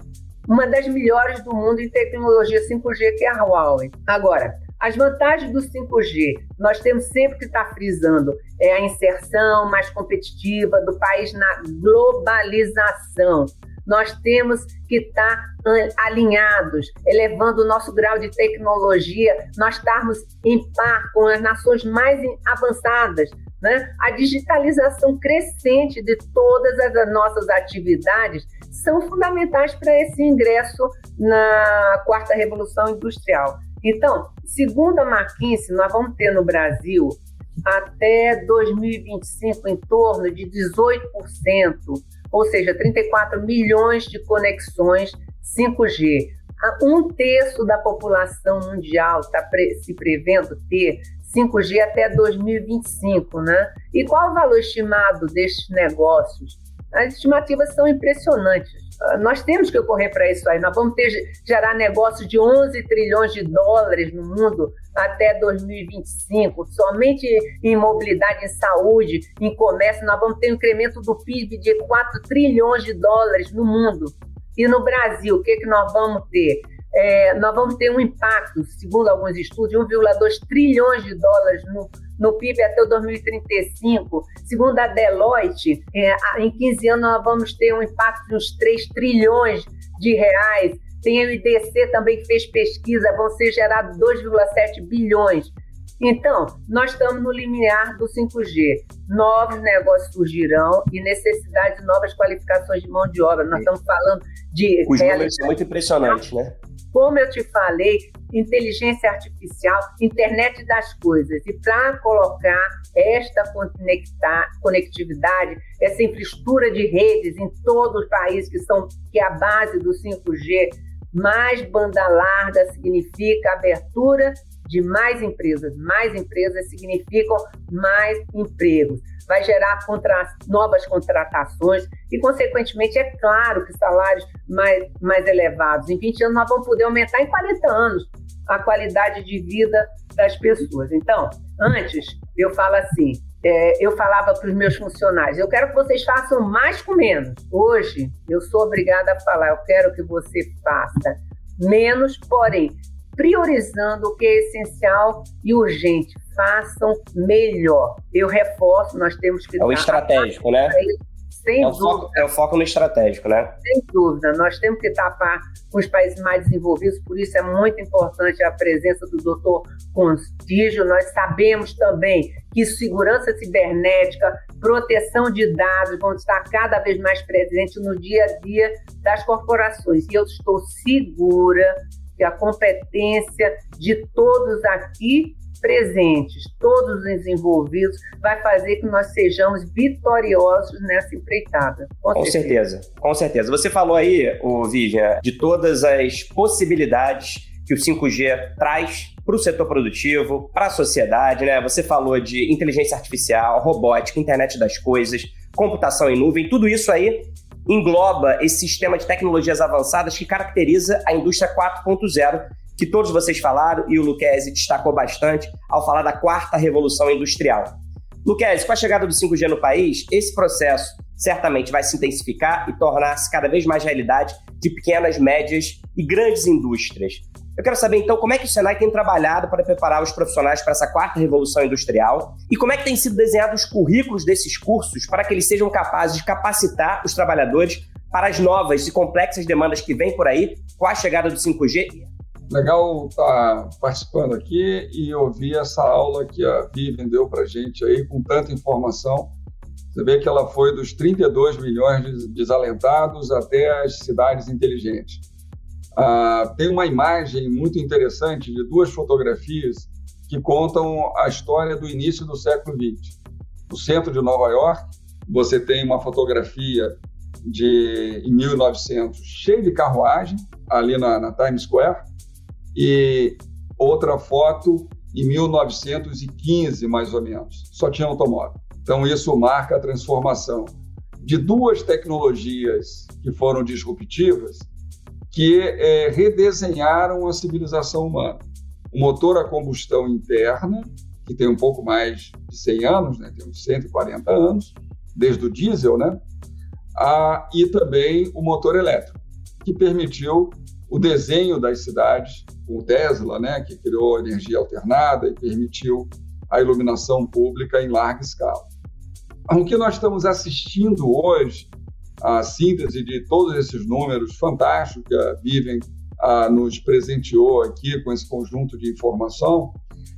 uma das melhores do mundo em tecnologia 5G, que é a Huawei. Agora, as vantagens do 5G, nós temos sempre que estar frisando, é a inserção mais competitiva do país na globalização. Nós temos que estar alinhados, elevando o nosso grau de tecnologia, nós estarmos em par com as nações mais avançadas. Né? A digitalização crescente de todas as nossas atividades são fundamentais para esse ingresso na quarta revolução industrial. Então, segundo a McKinsey, nós vamos ter no Brasil até 2025 em torno de 18%, ou seja, 34 milhões de conexões 5G. Um terço da população mundial está se prevendo ter 5G até 2025, né? E qual o valor estimado destes negócios? As estimativas são impressionantes. Nós temos que correr para isso aí. Nós vamos ter gerar negócio de 11 trilhões de dólares no mundo até 2025. Somente em mobilidade, em saúde, em comércio, nós vamos ter um incremento do PIB de 4 trilhões de dólares no mundo. E no Brasil, o que, que nós vamos ter? É, nós vamos ter um impacto, segundo alguns estudos, de 1,2 trilhões de dólares no, no PIB até 2035. Segundo a Deloitte, é, em 15 anos nós vamos ter um impacto de uns 3 trilhões de reais. Tem o IDC também que fez pesquisa, vão ser gerados 2,7 bilhões. Então, nós estamos no limiar do 5G. Novos negócios surgirão e necessidade de novas qualificações de mão de obra. Nós estamos falando de. Os números são muito impressionantes, né? Como eu te falei, inteligência artificial, internet das coisas. E para colocar esta conectividade, essa infraestrutura de redes em todos os países que são que é a base do 5G, mais banda larga significa abertura de mais empresas. Mais empresas significam mais empregos. Vai gerar contra, novas contratações e, consequentemente, é claro que salários mais, mais elevados. Em 20 anos, nós vamos poder aumentar em 40 anos a qualidade de vida das pessoas. Então, antes, eu falo assim, é, eu falava para os meus funcionários, eu quero que vocês façam mais com menos. Hoje, eu sou obrigada a falar, eu quero que você faça menos, porém, priorizando o que é essencial e urgente. Façam melhor. Eu reforço, nós temos que. É o estratégico, né? sem é dúvida. Foco, é o foco no estratégico, né? Sem dúvida. Nós temos que tapar com os países mais desenvolvidos, por isso é muito importante a presença do doutor Constígio. Nós sabemos também que segurança cibernética, proteção de dados vão estar cada vez mais presentes no dia a dia das corporações. E eu estou segura a competência de todos aqui presentes, todos os envolvidos, vai fazer que nós sejamos vitoriosos nessa empreitada. Com, com certeza. certeza. com certeza. Você falou aí, o Vivian, de todas as possibilidades que o 5G traz para o setor produtivo, para a sociedade, né? Você falou de inteligência artificial, robótica, internet das coisas, computação em nuvem, tudo isso aí engloba esse sistema de tecnologias avançadas que caracteriza a indústria 4.0 que todos vocês falaram e o Luquezzi destacou bastante ao falar da quarta revolução industrial. Luquezzi, com a chegada do 5G no país, esse processo certamente vai se intensificar e tornar-se cada vez mais realidade de pequenas, médias e grandes indústrias. Eu quero saber então como é que o Senai tem trabalhado para preparar os profissionais para essa quarta revolução industrial e como é que têm sido desenhados os currículos desses cursos para que eles sejam capazes de capacitar os trabalhadores para as novas e complexas demandas que vêm por aí com a chegada do 5G Legal estar tá participando aqui e ouvir essa aula que a Vivian deu para gente aí com tanta informação. Você vê que ela foi dos 32 milhões de desalentados até as cidades inteligentes. Ah, tem uma imagem muito interessante de duas fotografias que contam a história do início do século XX. No centro de Nova York, você tem uma fotografia de em 1900 cheia de carruagem ali na, na Times Square e outra foto em 1915, mais ou menos. Só tinha automóvel. Então, isso marca a transformação de duas tecnologias que foram disruptivas, que é, redesenharam a civilização humana. O motor a combustão interna, que tem um pouco mais de 100 anos, né? tem uns 140 anos, desde o diesel, né? Ah, e também o motor elétrico, que permitiu o desenho das cidades, o Tesla, né, que criou energia alternada e permitiu a iluminação pública em larga escala. O que nós estamos assistindo hoje, a síntese de todos esses números fantásticos que a Vivian nos presenteou aqui com esse conjunto de informação,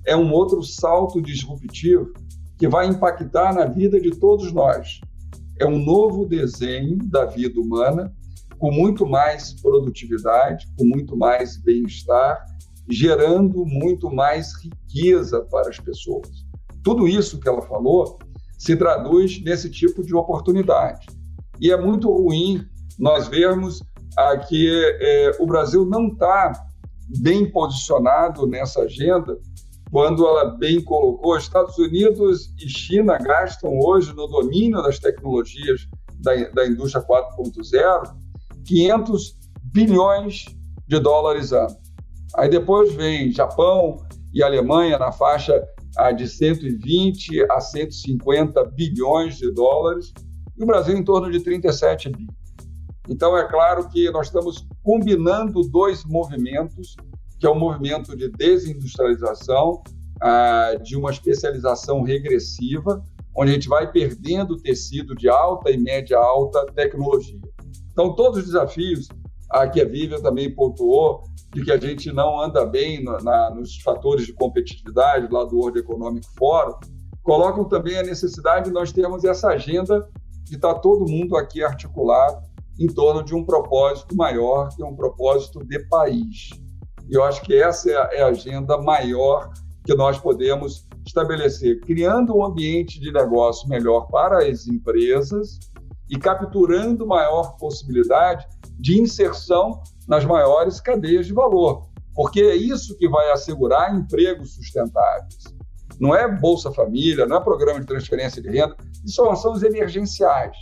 é um outro salto disruptivo que vai impactar na vida de todos nós. É um novo desenho da vida humana com muito mais produtividade, com muito mais bem-estar, gerando muito mais riqueza para as pessoas. Tudo isso que ela falou se traduz nesse tipo de oportunidade. E é muito ruim nós vermos que é, o Brasil não está bem posicionado nessa agenda, quando ela bem colocou, Estados Unidos e China gastam hoje no domínio das tecnologias da, da indústria 4.0 500 bilhões de dólares ano. Aí depois vem Japão e Alemanha na faixa ah, de 120 a 150 bilhões de dólares e o Brasil em torno de 37 bi. Então é claro que nós estamos combinando dois movimentos, que é o movimento de desindustrialização, ah, de uma especialização regressiva, onde a gente vai perdendo tecido de alta e média alta tecnologia. Então, todos os desafios a que a Vivian também pontuou, de que a gente não anda bem na, nos fatores de competitividade lá do World Economic Forum, colocam também a necessidade de nós termos essa agenda de estar todo mundo aqui articulado em torno de um propósito maior, que é um propósito de país. E eu acho que essa é é a agenda maior que nós podemos estabelecer, criando um ambiente de negócio melhor para as empresas, e capturando maior possibilidade de inserção nas maiores cadeias de valor, porque é isso que vai assegurar empregos sustentáveis. Não é Bolsa Família, não é programa de transferência de renda, isso são ações emergenciais.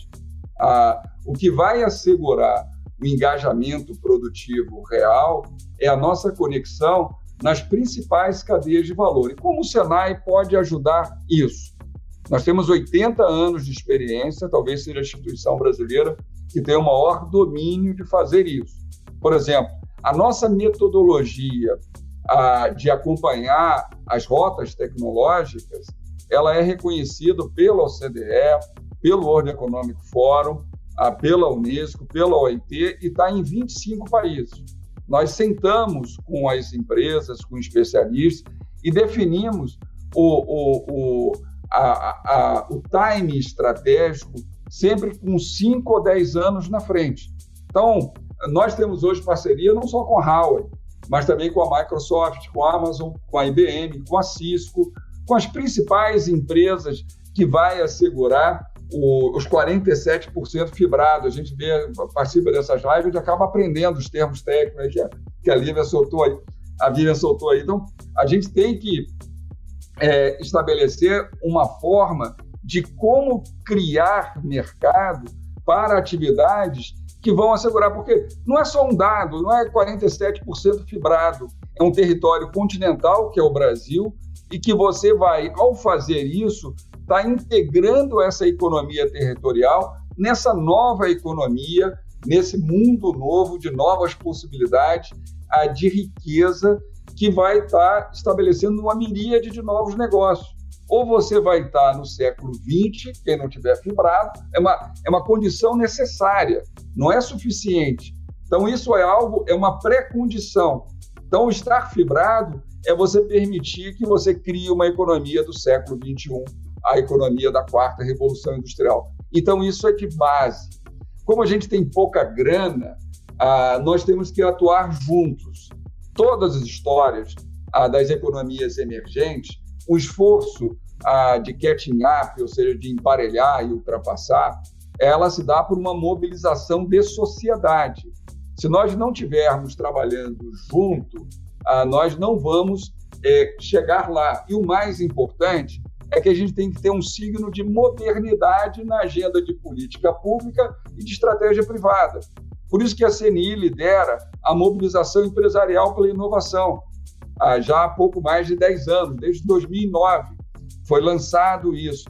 Ah, o que vai assegurar o engajamento produtivo real é a nossa conexão nas principais cadeias de valor. E como o Senai pode ajudar isso? Nós temos 80 anos de experiência, talvez seja a instituição brasileira que tem o maior domínio de fazer isso. Por exemplo, a nossa metodologia a, de acompanhar as rotas tecnológicas, ela é reconhecida pela OCDE, pelo World Economic Forum, pela Unesco, pela OIT e está em 25 países. Nós sentamos com as empresas, com especialistas e definimos o, o, o, a, a, o time estratégico sempre com 5 ou 10 anos na frente. Então, nós temos hoje parceria não só com a Huawei, mas também com a Microsoft, com a Amazon, com a IBM, com a Cisco, com as principais empresas que vai assegurar o, os 47% fibrado. A gente vê, participa dessas lives e acaba aprendendo os termos técnicos que a, que a Lívia soltou aí. A Vivian soltou aí. Então, a gente tem que é, estabelecer uma forma de como criar mercado para atividades que vão assegurar, porque não é só um dado, não é 47% fibrado, é um território continental, que é o Brasil, e que você vai, ao fazer isso, está integrando essa economia territorial nessa nova economia, nesse mundo novo de novas possibilidades, de riqueza que vai estar tá estabelecendo uma miríade de novos negócios. Ou você vai estar no século XX, quem não tiver fibrado, é uma, é uma condição necessária, não é suficiente. Então, isso é algo, é uma pré-condição. Então, estar fibrado é você permitir que você crie uma economia do século XXI, a economia da quarta revolução industrial. Então, isso é de base. Como a gente tem pouca grana, ah, nós temos que atuar juntos. Todas as histórias ah, das economias emergentes, o esforço ah, de catching up, ou seja, de emparelhar e ultrapassar, ela se dá por uma mobilização de sociedade. Se nós não tivermos trabalhando junto, nós não vamos é, chegar lá. E o mais importante é que a gente tem que ter um signo de modernidade na agenda de política pública e de estratégia privada. Por isso que a CNI lidera a mobilização empresarial pela inovação, há já há pouco mais de 10 anos, desde 2009 foi lançado isso.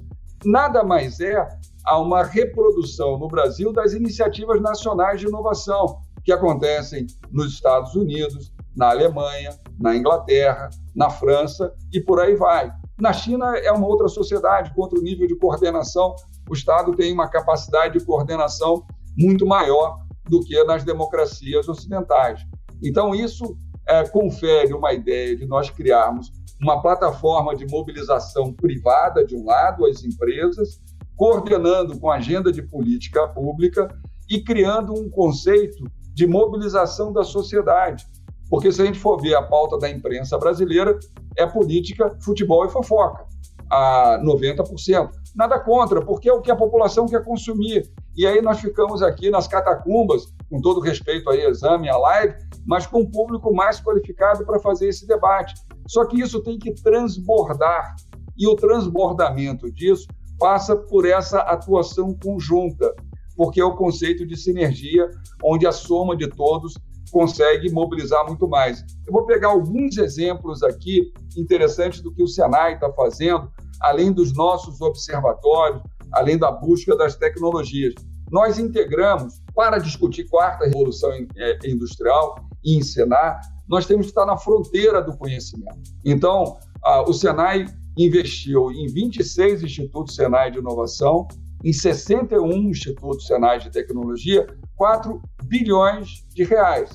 Nada mais é a uma reprodução no Brasil das iniciativas nacionais de inovação que acontecem nos Estados Unidos, na Alemanha, na Inglaterra, na França e por aí vai. Na China é uma outra sociedade, com outro nível de coordenação. O Estado tem uma capacidade de coordenação muito maior do que nas democracias ocidentais. Então, isso é, confere uma ideia de nós criarmos uma plataforma de mobilização privada, de um lado, as empresas, coordenando com a agenda de política pública e criando um conceito de mobilização da sociedade. Porque se a gente for ver a pauta da imprensa brasileira, é política, futebol e fofoca, a 90%. Nada contra, porque é o que a população quer consumir. E aí nós ficamos aqui nas catacumbas, com todo respeito aí, exame, a live, mas com um público mais qualificado para fazer esse debate. Só que isso tem que transbordar. E o transbordamento disso passa por essa atuação conjunta, porque é o conceito de sinergia, onde a soma de todos consegue mobilizar muito mais. Eu vou pegar alguns exemplos aqui interessantes do que o Senai está fazendo, além dos nossos observatórios, além da busca das tecnologias. Nós integramos, para discutir quarta revolução é, industrial e ensinar, nós temos que estar na fronteira do conhecimento. Então, o Senai investiu em 26 institutos Senai de inovação, em 61 institutos Senai de tecnologia, 4 bilhões de reais.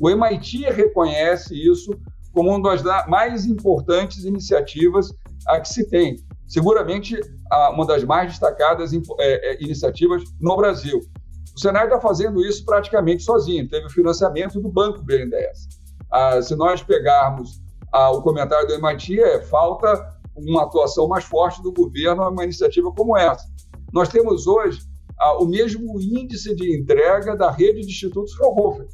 O MIT reconhece isso como uma das mais importantes iniciativas a que se tem. Seguramente uma das mais destacadas é, é, iniciativas no Brasil. O Senai está fazendo isso praticamente sozinho, teve o financiamento do Banco BNDES. Ah, se nós pegarmos ah, o comentário do MIT, é falta uma atuação mais forte do governo a uma iniciativa como essa. Nós temos hoje ah, o mesmo índice de entrega da rede de institutos Fraunhofer.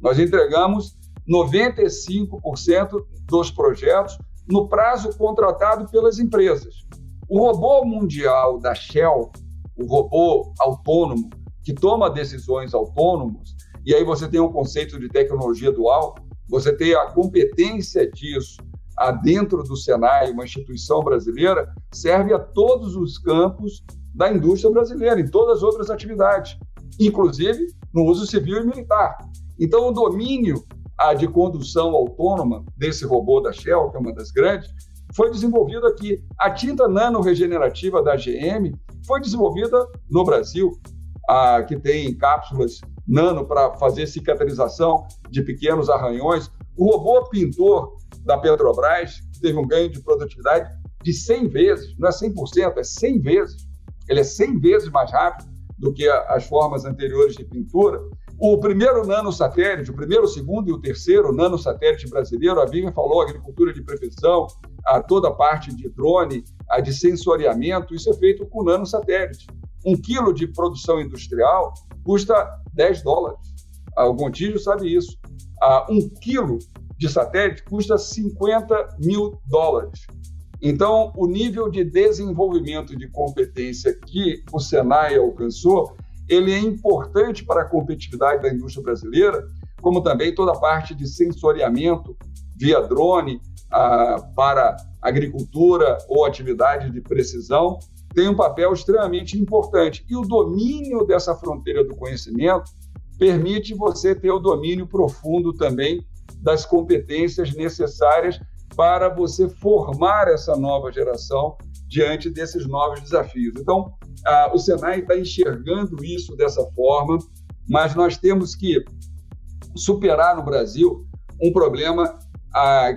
Nós entregamos 95% dos projetos no prazo contratado pelas empresas. O robô mundial da Shell, o robô autônomo, que toma decisões autônomas, e aí você tem um conceito de tecnologia dual, você tem a competência disso dentro do Senai, uma instituição brasileira, serve a todos os campos da indústria brasileira, em todas as outras atividades, inclusive no uso civil e militar. Então, o domínio a, de condução autônoma desse robô da Shell, que é uma das grandes, foi desenvolvido aqui. A tinta nano-regenerativa da GM foi desenvolvida no Brasil, a, que tem cápsulas nano para fazer cicatrização de pequenos arranhões. O robô pintor da Petrobras teve um ganho de produtividade de 100 vezes, não é 100%, é 100 vezes. Ele é 100 vezes mais rápido do que as formas anteriores de pintura. O primeiro nanosatélite, o primeiro, o segundo e o terceiro nanosatélite brasileiro, a Vivian falou, agricultura de prevenção, a toda a parte de drone, a de sensoriamento, isso é feito com nanosatélite. Um quilo de produção industrial custa 10 dólares. O Gontijo sabe isso. Um quilo de satélite custa 50 mil dólares. Então, o nível de desenvolvimento de competência que o Senai alcançou, ele é importante para a competitividade da indústria brasileira, como também toda a parte de sensoriamento via drone para agricultura ou atividade de precisão, tem um papel extremamente importante. E o domínio dessa fronteira do conhecimento permite você ter o domínio profundo também das competências necessárias para você formar essa nova geração diante desses novos desafios. Então, o Senai está enxergando isso dessa forma, mas nós temos que superar no Brasil um problema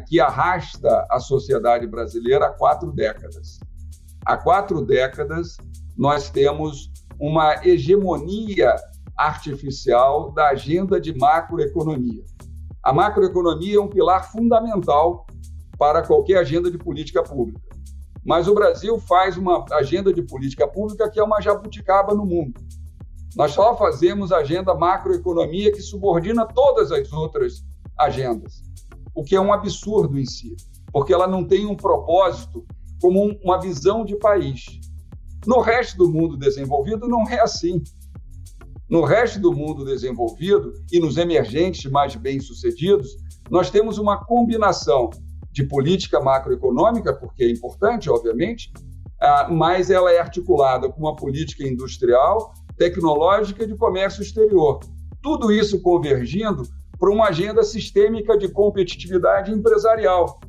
que arrasta a sociedade brasileira há quatro décadas. Há quatro décadas, nós temos uma hegemonia artificial da agenda de macroeconomia. A macroeconomia é um pilar fundamental para qualquer agenda de política pública. Mas o Brasil faz uma agenda de política pública que é uma jabuticaba no mundo. Nós só fazemos agenda macroeconomia que subordina todas as outras agendas, o que é um absurdo em si, porque ela não tem um propósito como uma visão de país. No resto do mundo desenvolvido não é assim. No resto do mundo desenvolvido e nos emergentes mais bem-sucedidos, nós temos uma combinação de política macroeconômica, porque é importante, obviamente, ah, mas ela é articulada com uma política industrial, tecnológica e de comércio exterior. Tudo isso convergindo para uma agenda sistêmica de competitividade empresarial.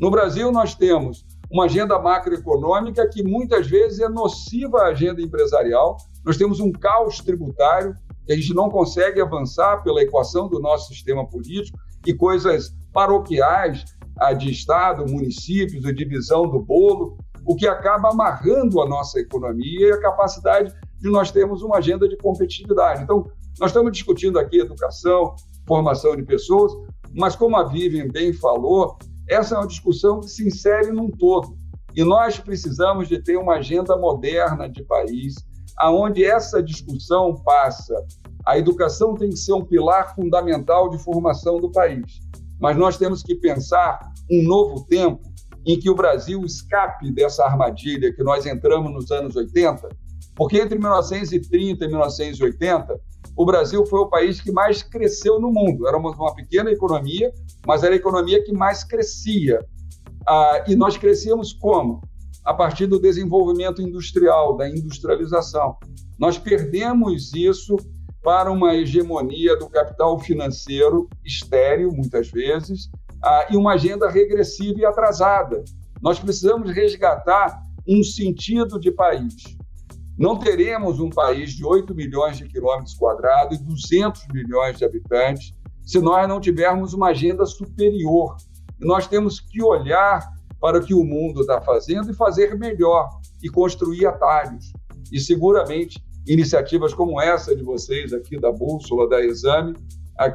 No Brasil, nós temos uma agenda macroeconômica que muitas vezes é nociva à agenda empresarial. Nós temos um caos tributário que a gente não consegue avançar pela equação do nosso sistema político e coisas paroquiais a de Estado, municípios, a divisão do bolo, o que acaba amarrando a nossa economia e a capacidade de nós termos uma agenda de competitividade. Então, nós estamos discutindo aqui educação, formação de pessoas, mas como a Vivian bem falou, essa é uma discussão que se insere num todo. E nós precisamos de ter uma agenda moderna de país, aonde essa discussão passa. A educação tem que ser um pilar fundamental de formação do país mas nós temos que pensar um novo tempo em que o Brasil escape dessa armadilha que nós entramos nos anos 80, porque entre 1930 e 1980, o Brasil foi o país que mais cresceu no mundo. Éramos uma pequena economia, mas era a economia que mais crescia. Ah, e nós crescemos como? A partir do desenvolvimento industrial, da industrialização. Nós perdemos isso para uma hegemonia do capital financeiro estéreo, muitas vezes, ah, e uma agenda regressiva e atrasada. Nós precisamos resgatar um sentido de país. Não teremos um país de 8 milhões de quilômetros quadrados e 200 milhões de habitantes se nós não tivermos uma agenda superior. Nós temos que olhar para o que o mundo está fazendo e fazer melhor e construir atalhos. E seguramente iniciativas como essa de vocês aqui da Bússola, da Exame,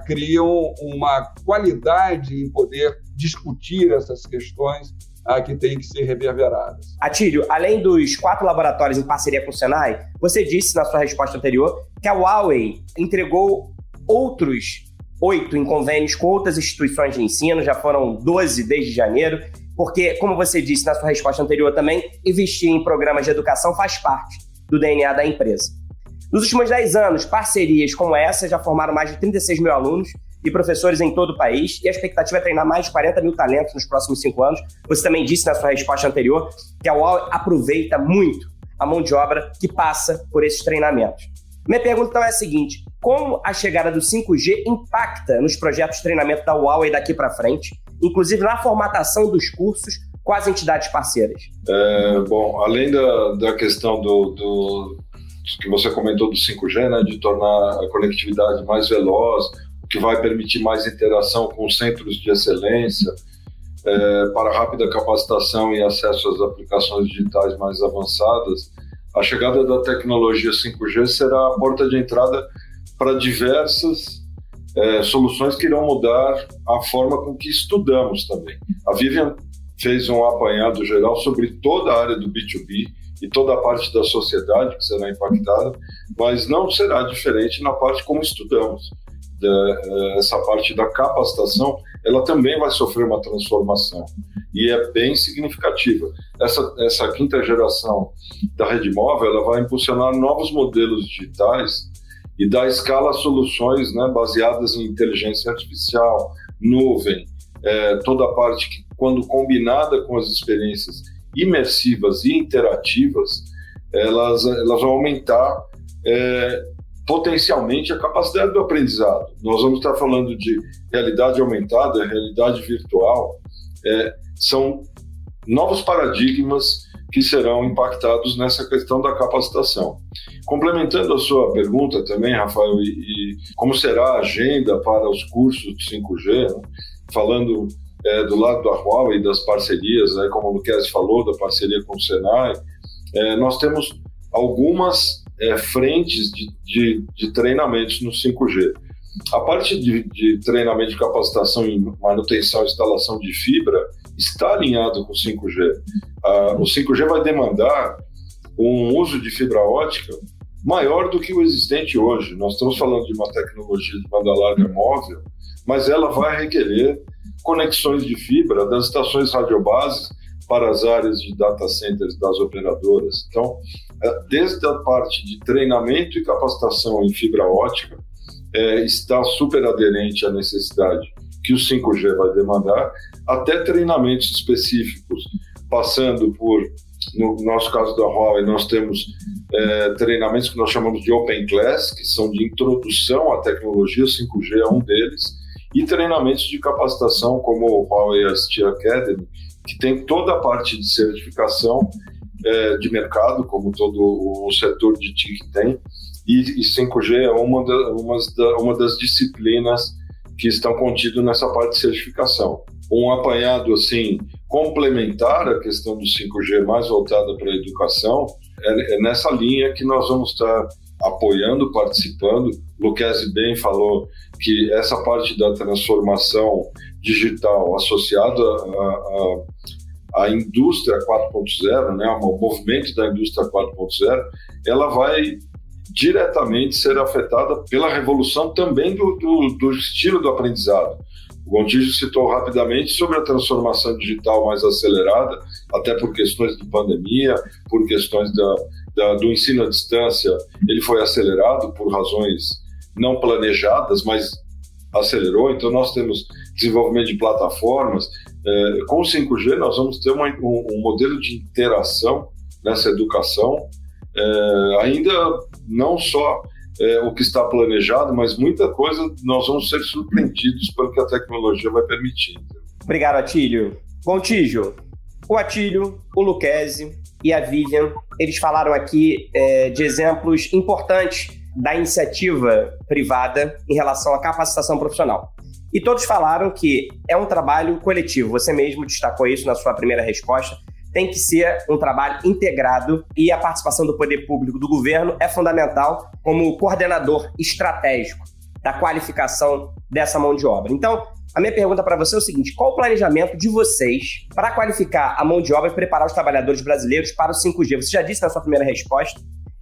criam uma qualidade em poder discutir essas questões a, que têm que ser reverberadas. Atílio, além dos quatro laboratórios em parceria com o Senai, você disse na sua resposta anterior que a Huawei entregou outros oito em convênios com outras instituições de ensino, já foram 12 desde janeiro, porque, como você disse na sua resposta anterior também, investir em programas de educação faz parte do DNA da empresa. Nos últimos 10 anos, parcerias como essa já formaram mais de 36 mil alunos e professores em todo o país, e a expectativa é treinar mais de 40 mil talentos nos próximos cinco anos. Você também disse na sua resposta anterior que a UAU aproveita muito a mão de obra que passa por esses treinamentos. Minha pergunta então é a seguinte: como a chegada do 5G impacta nos projetos de treinamento da Huawei daqui para frente, inclusive na formatação dos cursos com as entidades parceiras? É, bom, além da, da questão do, do que você comentou do 5G, né, de tornar a conectividade mais veloz, que vai permitir mais interação com centros de excelência, é, para rápida capacitação e acesso às aplicações digitais mais avançadas, a chegada da tecnologia 5G será a porta de entrada para diversas é, soluções que irão mudar a forma com que estudamos também. A Vivian fez um apanhado geral sobre toda a área do B2B e toda a parte da sociedade que será impactada, mas não será diferente na parte como estudamos. É, essa parte da capacitação, ela também vai sofrer uma transformação e é bem significativa. Essa, essa quinta geração da rede móvel, ela vai impulsionar novos modelos digitais e dar escala a soluções né, baseadas em inteligência artificial, nuvem, é, toda a parte que, quando combinada com as experiências imersivas e interativas, elas, elas vão aumentar é, potencialmente a capacidade do aprendizado. Nós vamos estar falando de realidade aumentada, realidade virtual, é, são novos paradigmas que serão impactados nessa questão da capacitação. Complementando a sua pergunta também, Rafael, e, e como será a agenda para os cursos de 5G, né? falando é, do lado da Huawei e das parcerias, né, como o Luquez falou, da parceria com o Senai, é, nós temos algumas é, frentes de, de, de, treinamentos no 5G. A parte de, de treinamento de capacitação em manutenção e instalação de fibra está alinhado com o 5G. Ah, o 5G vai demandar um uso de fibra ótica maior do que o existente hoje. Nós estamos falando de uma tecnologia de banda larga móvel, mas ela vai requerer conexões de fibra das estações radiobases para as áreas de data centers das operadoras. Então, é, desde a parte de treinamento e capacitação em fibra ótica, é, está super aderente à necessidade que o 5G vai demandar, até treinamentos específicos, passando por, no nosso caso da Huawei, nós temos é, treinamentos que nós chamamos de Open Class, que são de introdução à tecnologia, 5G é um deles, e treinamentos de capacitação como o Huawei ST Academy, que tem toda a parte de certificação é, de mercado, como todo o setor de TIC tem, e, e 5G é uma, da, uma, da, uma das disciplinas que estão contidas nessa parte de certificação. Um apanhado assim complementar à questão do 5G mais voltada para a educação é, é nessa linha que nós vamos estar apoiando, participando. Luquezzi bem falou que essa parte da transformação digital associada à indústria 4.0, né, o movimento da indústria 4.0, ela vai diretamente ser afetada pela revolução também do, do, do estilo do aprendizado. O Gontijo citou rapidamente sobre a transformação digital mais acelerada, até por questões de pandemia, por questões da, da, do ensino à distância, ele foi acelerado por razões não planejadas, mas acelerou. Então, nós temos desenvolvimento de plataformas. É, com o 5G, nós vamos ter uma, um, um, modelo de interação nessa educação, é, ainda não só é, o que está planejado, mas muita coisa nós vamos ser surpreendidos pelo que a tecnologia vai permitir. Obrigado, Atílio. Gontijo, o Atílio, o Luquezzi e a Vivian, eles falaram aqui é, de exemplos importantes da iniciativa privada em relação à capacitação profissional. E todos falaram que é um trabalho coletivo. Você mesmo destacou isso na sua primeira resposta. Tem que ser um trabalho integrado e a participação do poder público, do governo, é fundamental como coordenador estratégico da qualificação dessa mão de obra. Então, a minha pergunta para você é o seguinte: qual o planejamento de vocês para qualificar a mão de obra e preparar os trabalhadores brasileiros para o 5G? Você já disse na sua primeira resposta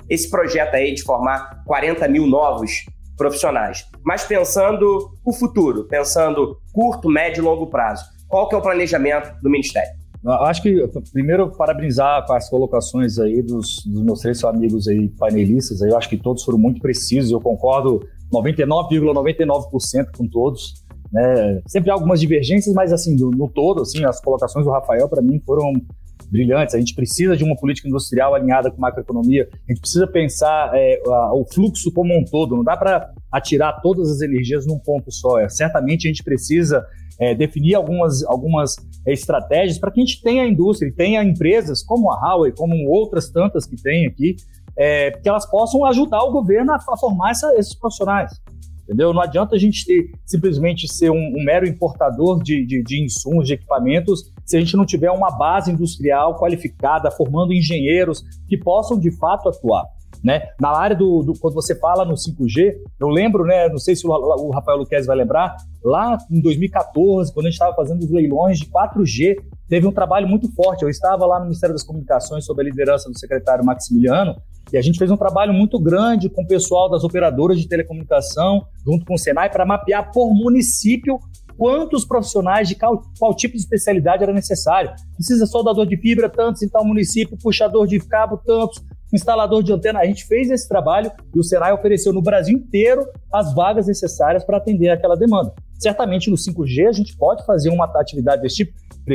esse projeto aí de formar 40 mil novos profissionais. Mas pensando o futuro, pensando curto, médio e longo prazo, qual que é o planejamento do Ministério? Acho que, primeiro, parabenizar com as colocações aí dos, dos meus três amigos aí, painelistas. Aí, eu acho que todos foram muito precisos, eu concordo 99,99% ,99 com todos. Né? Sempre há algumas divergências, mas assim, no, no todo, assim, as colocações do Rafael, para mim, foram brilhantes. A gente precisa de uma política industrial alinhada com macroeconomia. A gente precisa pensar é, a, o fluxo como um todo. Não dá para a tirar todas as energias num ponto só. É, certamente a gente precisa é, definir algumas, algumas é, estratégias para que a gente tenha indústria e tenha empresas como a Huawei, como outras tantas que tem aqui, é, que elas possam ajudar o governo a, a formar essa, esses profissionais. Entendeu? Não adianta a gente ter, simplesmente ser um, um mero importador de, de, de, insumos, de equipamentos, se a gente não tiver uma base industrial qualificada, formando engenheiros que possam de fato atuar. Né? Na área do, do, quando você fala no 5G, eu lembro, né, não sei se o, o Rafael Luquez vai lembrar, lá em 2014, quando a gente estava fazendo os leilões de 4G, teve um trabalho muito forte. Eu estava lá no Ministério das Comunicações sob a liderança do secretário Maximiliano, e a gente fez um trabalho muito grande com o pessoal das operadoras de telecomunicação, junto com o Senai, para mapear por município quantos profissionais de qual, qual, tipo de especialidade era necessário. Precisa soldador de fibra, tantos em tal município, puxador de cabo, tantos, instalador de antena. A gente fez esse trabalho e o Senai ofereceu no Brasil inteiro as vagas necessárias para atender aquela demanda. Certamente no 5G a gente pode fazer uma atividade desse tipo,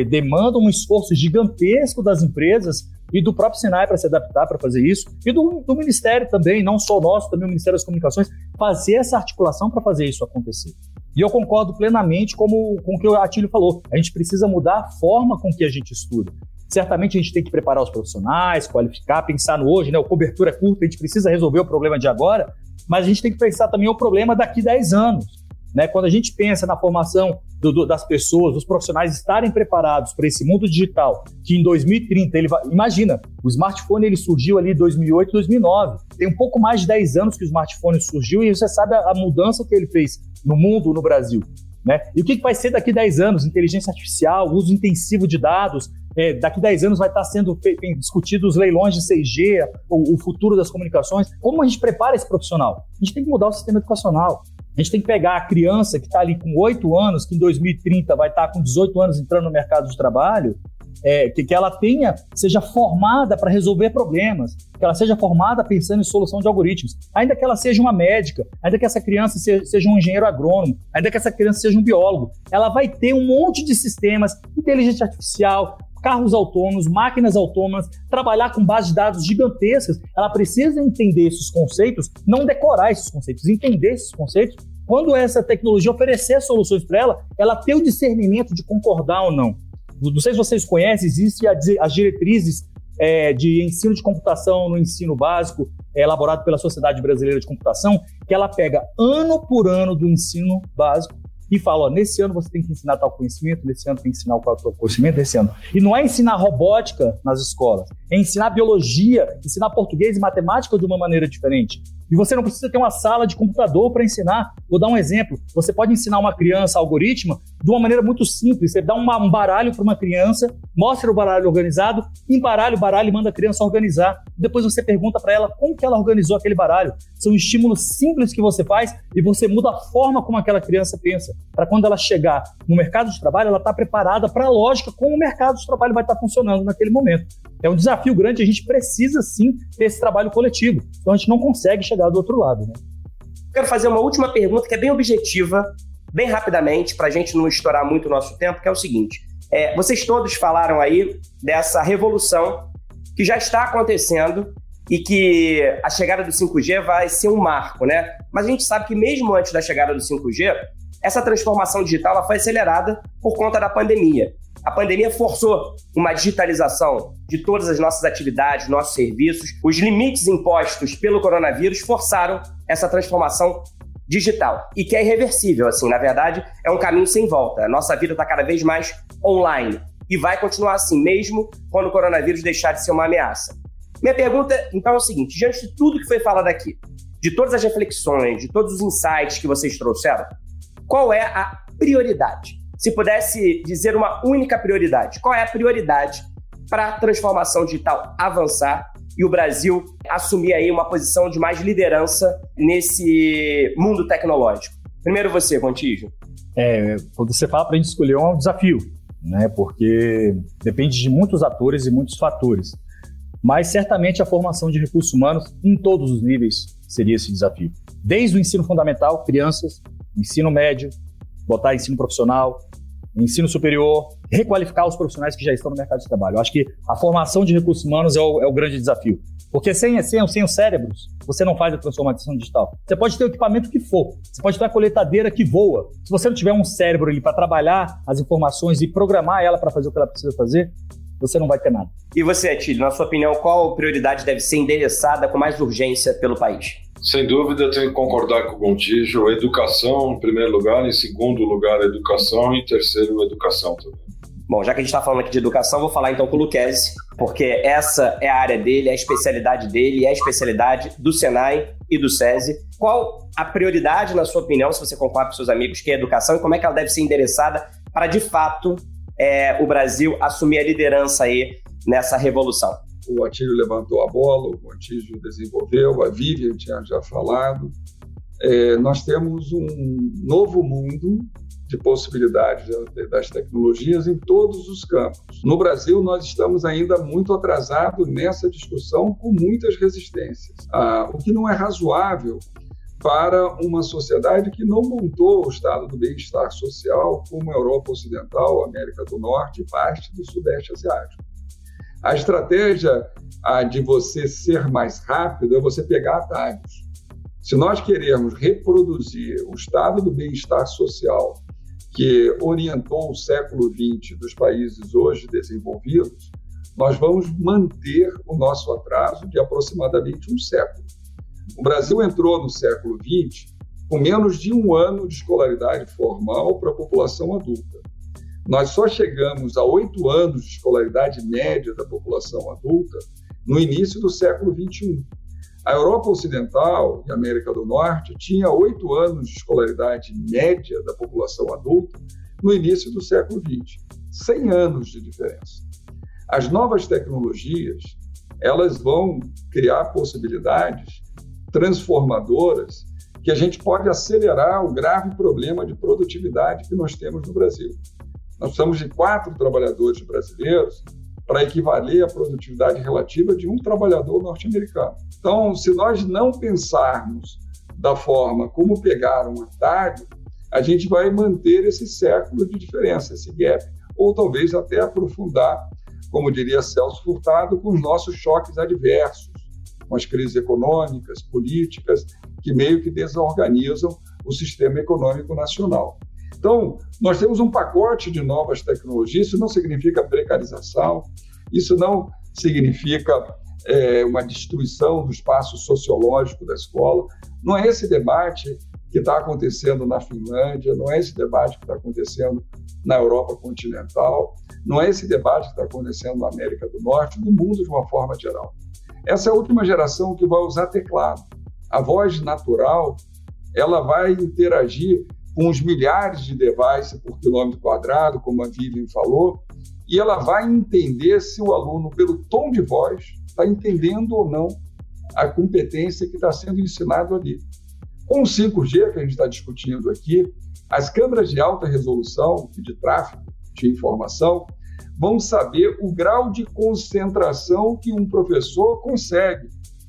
demanda um esforço gigantesco das empresas e do próprio Senai para se adaptar para fazer isso, e do, do, Ministério também, não só o nosso, também o Ministério das Comunicações, fazer essa articulação para fazer isso acontecer. E eu concordo plenamente como, com o que o Atílio falou. A gente precisa mudar a forma com que a gente estuda. Certamente a gente tem que preparar os profissionais, qualificar, pensar no hoje, né? O cobertura é curta, a gente precisa resolver o problema de agora, mas a gente tem que pensar também o problema daqui 10 anos. Né? Quando a gente pensa na formação do, do, das pessoas, dos profissionais estarem preparados para esse mundo digital, que em 2030 ele vai. Imagina, o smartphone ele surgiu ali em 2008, 2009. Tem um pouco mais de 10 anos que o smartphone surgiu e você sabe a, a mudança que ele fez no mundo, no Brasil. Né? E o que, que vai ser daqui a 10 anos? Inteligência artificial, uso intensivo de dados. É, daqui a 10 anos vai estar sendo discutido os leilões de 6G, o, o, futuro das comunicações. Como a gente prepara esse profissional? A gente tem que mudar o sistema educacional. A gente tem que pegar a criança que está ali com 8 anos, que em 2030 vai estar com 18 anos entrando no mercado de trabalho, é, que, que ela tenha, seja formada para resolver problemas, que ela seja formada pensando em solução de algoritmos, ainda que ela seja uma médica, ainda que essa criança seja, seja um engenheiro agrônomo, ainda que essa criança seja um biólogo, ela vai ter um monte de sistemas, inteligência artificial, carros autônomos, máquinas autônomas, trabalhar com bases de dados gigantescas. Ela precisa entender esses conceitos, não decorar esses conceitos, entender esses conceitos. Quando essa tecnologia oferecer soluções para ela, ela ter o discernimento de concordar ou não. Não sei se vocês conhecem, existem as diretrizes é, de ensino de computação no ensino básico, é, elaborado pela Sociedade Brasileira de Computação, que ela pega ano por ano do ensino básico e fala, ó, nesse ano você tem que ensinar tal conhecimento, nesse ano tem que ensinar tal conhecimento, nesse ano. E não é ensinar robótica nas escolas, é ensinar biologia, ensinar português e matemática de uma maneira diferente. E você não precisa ter uma sala de computador para ensinar. Vou dar um exemplo. Você pode ensinar uma criança algoritmo de uma maneira muito simples. Você dá um baralho para uma criança, mostra o baralho organizado, embaralha o baralho e manda a criança organizar. Depois você pergunta para ela como que ela organizou aquele baralho. São estímulos simples que você faz e você muda a forma como aquela criança pensa. Para quando ela chegar no mercado de trabalho, ela está preparada para a lógica como o mercado de trabalho vai estar tá funcionando naquele momento. É um desafio grande, a gente precisa sim ter esse trabalho coletivo. Então a gente não consegue chegar do outro lado. Né? Quero fazer uma última pergunta que é bem objetiva, bem rapidamente, para a gente não estourar muito o nosso tempo, que é o seguinte. É, vocês todos falaram aí dessa revolução que já está acontecendo e que a chegada do 5G vai ser um marco, né? Mas a gente sabe que mesmo antes da chegada do 5G, essa transformação digital foi acelerada por conta da pandemia. A pandemia forçou uma digitalização de todas as nossas atividades, nossos serviços. Os limites impostos pelo coronavírus forçaram essa transformação digital e que é irreversível. Assim, na verdade, é um caminho sem volta. A nossa vida está cada vez mais online e vai continuar assim, mesmo quando o coronavírus deixar de ser uma ameaça. Minha pergunta, então, é o seguinte: diante de tudo que foi falado aqui, de todas as reflexões, de todos os insights que vocês trouxeram, qual é a prioridade? Se pudesse dizer uma única prioridade, qual é a prioridade para a transformação digital avançar e o Brasil assumir aí uma posição de mais liderança nesse mundo tecnológico? Primeiro você, Contígio. É, quando você fala para a gente escolher é um desafio, né? Porque depende de muitos atores e muitos fatores. Mas certamente a formação de recursos humanos em todos os níveis seria esse desafio. Desde o ensino fundamental, crianças, ensino médio, botar ensino profissional, ensino superior, requalificar os profissionais que já estão no mercado de trabalho. Eu acho que a formação de recursos humanos é o, é o grande desafio. Porque sem, sem, sem os cérebros, você não faz a transformação digital. Você pode ter o equipamento que for, você pode ter a coletadeira que voa. Se você não tiver um cérebro ali para trabalhar as informações e programar ela para fazer o que ela precisa fazer, você não vai ter nada. E você, Atílio, na sua opinião, qual prioridade deve ser endereçada com mais urgência pelo país? Sem dúvida, tenho que concordar com o Gontijo. Educação, em primeiro lugar, em segundo lugar, educação, e em terceiro, educação também. Bom, já que a gente está falando aqui de educação, vou falar então com o Luquezzi, porque essa é a área dele, é a especialidade dele, é a especialidade do Senai e do SESI. Qual a prioridade, na sua opinião, se você concorda com seus amigos, que é a educação e como é que ela deve ser endereçada para, de fato, é, o Brasil assumir a liderança aí nessa revolução? O Atílio levantou a bola, o Atílio desenvolveu, a Vivian tinha já falado. É, nós temos um novo mundo de possibilidades das tecnologias em todos os campos. No Brasil, nós estamos ainda muito atrasados nessa discussão, com muitas resistências, ah, o que não é razoável para uma sociedade que não montou o estado do bem-estar social como a Europa Ocidental, América do Norte e parte do Sudeste Asiático. A estratégia a de você ser mais rápido é você pegar atalhos. Se nós queremos reproduzir o estado do bem-estar social que orientou o século XX dos países hoje desenvolvidos, nós vamos manter o nosso atraso de aproximadamente um século. O Brasil entrou no século XX com menos de um ano de escolaridade formal para a população adulta. Nós só chegamos a oito anos de escolaridade média da população adulta no início do século XXI. A Europa Ocidental e a América do Norte tinha oito anos de escolaridade média da população adulta no início do século XX. 100 anos de diferença. As novas tecnologias elas vão criar possibilidades transformadoras que a gente pode acelerar o grave problema de produtividade que nós temos no Brasil. Nós precisamos de quatro trabalhadores brasileiros para equivaler à produtividade relativa de um trabalhador norte-americano. Então, se nós não pensarmos da forma como pegar um atalho, a gente vai manter esse século de diferença, esse gap, ou talvez até aprofundar, como diria Celso Furtado, com os nossos choques adversos, com as crises econômicas, políticas, que meio que desorganizam o sistema econômico nacional. Então, nós temos um pacote de novas tecnologias, isso não significa precarização, isso não significa é, uma destruição do espaço sociológico da escola. Não é esse debate que está acontecendo na Finlândia, não é esse debate que está acontecendo na Europa continental, não é esse debate que está acontecendo na América do Norte, no mundo de uma forma geral. Essa é a última geração que vai usar teclado. A voz natural ela vai interagir com os milhares de devices por quilômetro quadrado, como a Vivian falou, e ela vai entender se o aluno, pelo tom de voz, está entendendo ou não a competência que está sendo ensinado ali. Com o 5G que a gente está discutindo aqui, as câmeras de alta resolução e de tráfego de informação vão saber o grau de concentração que um professor consegue.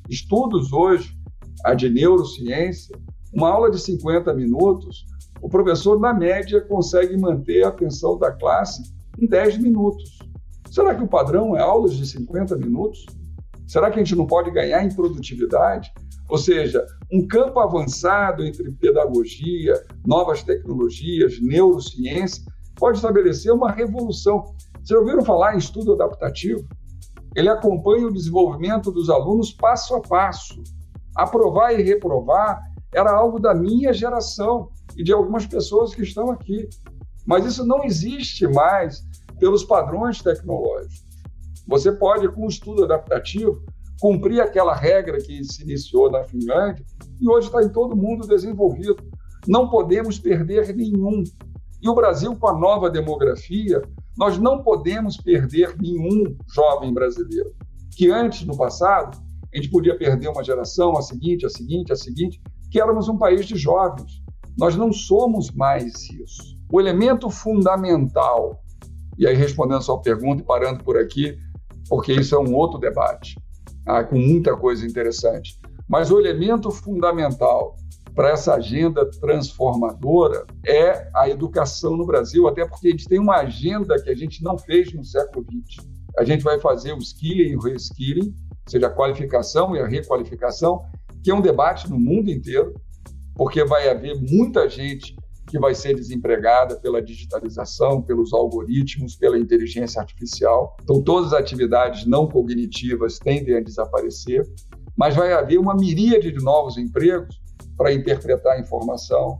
Estudos hoje, a de neurociência, uma aula de 50 minutos o professor, na média, consegue manter a atenção da classe em 10 minutos. Será que o padrão é aulas de 50 minutos? Será que a gente não pode ganhar em produtividade? Ou seja, um campo avançado entre pedagogia, novas tecnologias, neurociência, pode estabelecer uma revolução. Vocês ouviram falar em estudo adaptativo? Ele acompanha o desenvolvimento dos alunos passo a passo. Aprovar e reprovar era algo da minha geração e de algumas pessoas que estão aqui. Mas isso não existe mais pelos padrões tecnológicos. Você pode, com o estudo adaptativo, cumprir aquela regra que se iniciou na Finlândia e hoje está em todo mundo desenvolvido. Não podemos perder nenhum. E o Brasil, com a nova demografia, nós não podemos perder nenhum jovem brasileiro. Que antes, no passado, a gente podia perder uma geração, a seguinte, a seguinte, a seguinte, que éramos um país de jovens. Nós não somos mais isso. O elemento fundamental, e aí respondendo a sua pergunta e parando por aqui, porque isso é um outro debate, ah, com muita coisa interessante, mas o elemento fundamental para essa agenda transformadora é a educação no Brasil, até porque a gente tem uma agenda que a gente não fez no século XX. A gente vai fazer o skilling e o reskilling, ou seja, a qualificação e a requalificação, que é um debate no mundo inteiro, porque vai haver muita gente que vai ser desempregada pela digitalização, pelos algoritmos, pela inteligência artificial. Então, todas as atividades não cognitivas tendem a desaparecer, mas vai haver uma miríade de novos empregos para interpretar a informação,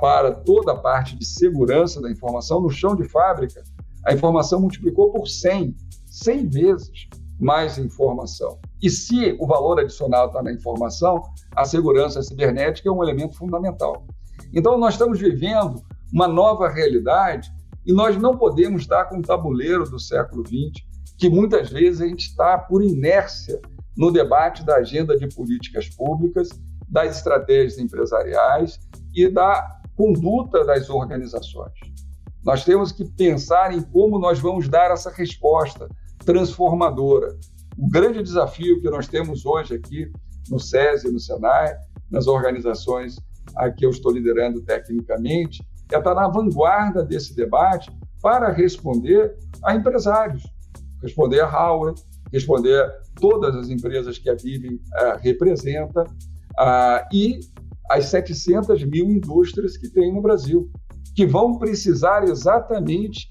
para toda a parte de segurança da informação. No chão de fábrica, a informação multiplicou por 100, 100 vezes mais informação. E se o valor adicional está na informação, a segurança cibernética é um elemento fundamental. Então, nós estamos vivendo uma nova realidade e nós não podemos estar com o tabuleiro do século XX, que muitas vezes a gente está por inércia no debate da agenda de políticas públicas, das estratégias empresariais e da conduta das organizações. Nós temos que pensar em como nós vamos dar essa resposta transformadora. O grande desafio que nós temos hoje aqui no SESI, no SENAI, nas organizações a que eu estou liderando tecnicamente, é estar na vanguarda desse debate para responder a empresários, responder a Howard, responder a todas as empresas que a Vive uh, representa uh, e as 700 mil indústrias que tem no Brasil, que vão precisar exatamente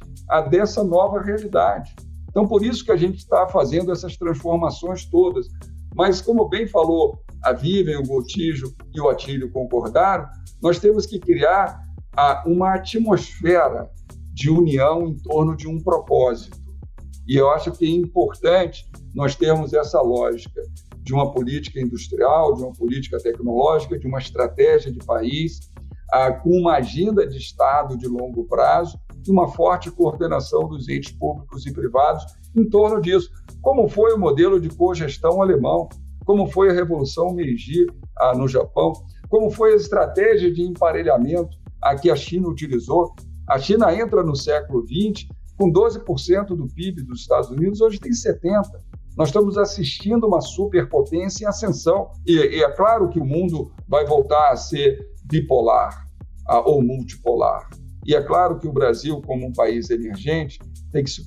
dessa nova realidade. Então, por isso que a gente está fazendo essas transformações todas. Mas, como bem falou a Vivian, o Gotijo e o Atílio concordaram, nós temos que criar uma atmosfera de união em torno de um propósito. E eu acho que é importante nós termos essa lógica de uma política industrial, de uma política tecnológica, de uma estratégia de país, com uma agenda de Estado de longo prazo e uma forte coordenação dos entes públicos e privados em torno disso, como foi o modelo de cogestão alemão, como foi a Revolução Meiji ah, no Japão, como foi a estratégia de emparelhamento a que a China utilizou. A China entra no século XX com 12% do PIB dos Estados Unidos, hoje tem 70%. Nós estamos assistindo uma superpotência em ascensão. E, e é claro que o mundo vai voltar a ser bipolar ah, ou multipolar. E é claro que o Brasil, como um país emergente, tem que se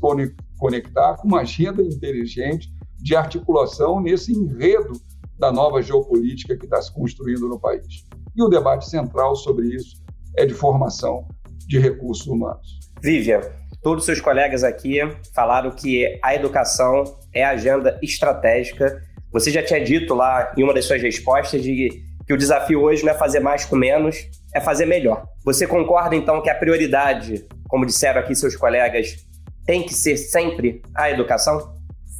conectar com uma agenda inteligente de articulação nesse enredo da nova geopolítica que está se construindo no país. E o debate central sobre isso é de formação de recursos humanos. Vivian, todos os seus colegas aqui falaram que a educação é a agenda estratégica. Você já tinha dito lá em uma das suas respostas de que o desafio hoje não é fazer mais com menos, é fazer melhor. Você concorda então que a prioridade, como disseram aqui seus colegas, tem que ser sempre a educação?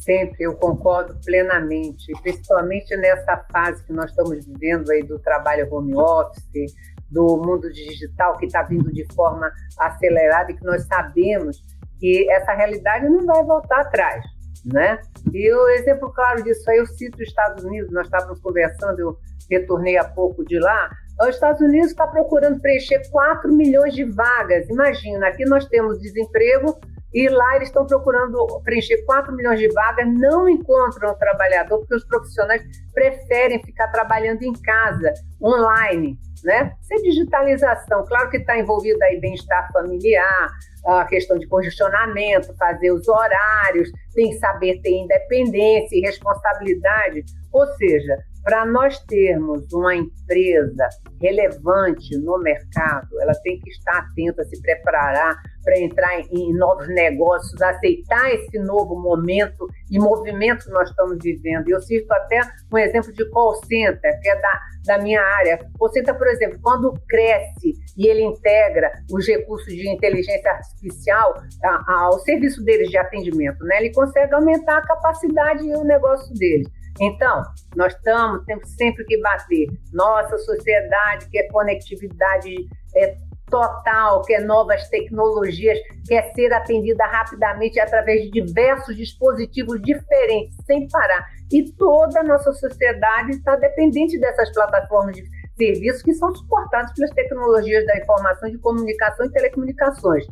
sempre, eu concordo plenamente, principalmente nessa fase que nós estamos vivendo aí do trabalho home office, do mundo digital que está vindo de forma acelerada e que nós sabemos que essa realidade não vai voltar atrás, né? E o exemplo claro disso aí eu cito os Estados Unidos, nós estávamos conversando, eu retornei há pouco de lá, os Estados Unidos está procurando preencher 4 milhões de vagas. Imagina, aqui nós temos desemprego, e lá eles estão procurando preencher 4 milhões de vagas, não encontram o trabalhador, porque os profissionais preferem ficar trabalhando em casa, online, né? Sem digitalização, claro que está envolvido aí bem-estar familiar, a questão de congestionamento, fazer os horários, tem que saber ter independência e responsabilidade, ou seja, para nós termos uma empresa relevante no mercado, ela tem que estar atenta, se preparar para entrar em novos negócios, aceitar esse novo momento e movimento que nós estamos vivendo. Eu cito até um exemplo de call center, que é da, da minha área. Call center, por exemplo, quando cresce e ele integra os recursos de inteligência artificial ao serviço deles de atendimento, né? ele consegue aumentar a capacidade e o negócio deles. Então, nós estamos, temos sempre que bater. Nossa sociedade quer conectividade é, total, quer novas tecnologias, quer ser atendida rapidamente através de diversos dispositivos diferentes, sem parar. E toda a nossa sociedade está dependente dessas plataformas de serviços que são suportados pelas tecnologias da informação, de comunicação e telecomunicações.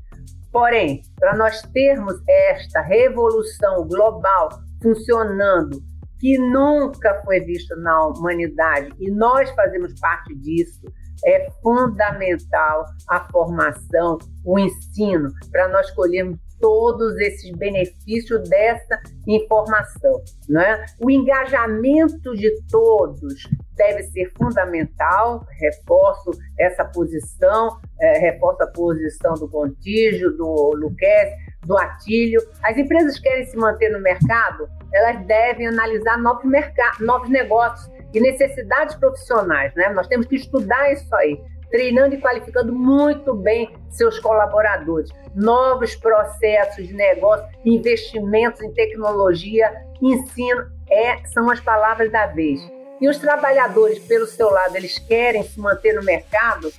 Porém, para nós termos esta revolução global funcionando que nunca foi visto na humanidade e nós fazemos parte disso. É fundamental a formação, o ensino, para nós colhermos todos esses benefícios dessa informação. Né? O engajamento de todos deve ser fundamental, reforço essa posição, é, reforço a posição do Contígio, do Luquez, do Atílio. As empresas querem se manter no mercado, elas devem analisar novos, novos negócios e necessidades profissionais. Né? Nós temos que estudar isso aí treinando e qualificando muito bem seus colaboradores. Novos processos de negócio, investimentos em tecnologia, ensino, é, são as palavras da vez. E os trabalhadores, pelo seu lado, eles querem se manter no mercado,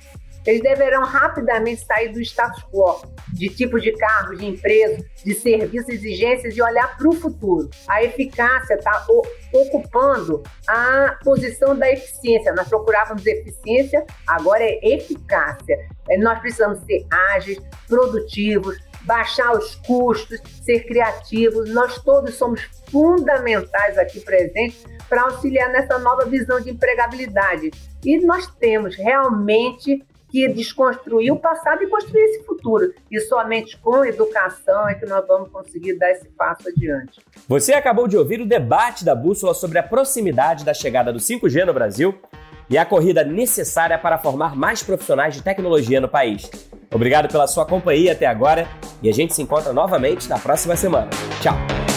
eles deverão rapidamente sair do status quo, de tipo de cargo, de empresa, de serviços, exigências e olhar para o futuro. A eficácia está ocupando a posição da eficiência. Nós procurávamos eficiência, agora é eficácia. É, nós precisamos ser ágeis, produtivos, baixar os custos, ser criativos. Nós todos somos fundamentais aqui presentes para auxiliar nessa nova visão de empregabilidade. E nós temos realmente que desconstruir o passado e construir esse futuro. E somente com educação é que nós vamos conseguir dar esse passo adiante. Você acabou de ouvir o debate da Bússola sobre a proximidade da chegada do 5G no Brasil e a corrida necessária para formar mais profissionais de tecnologia no país. Obrigado pela sua companhia até agora e a gente se encontra novamente na próxima semana. Tchau!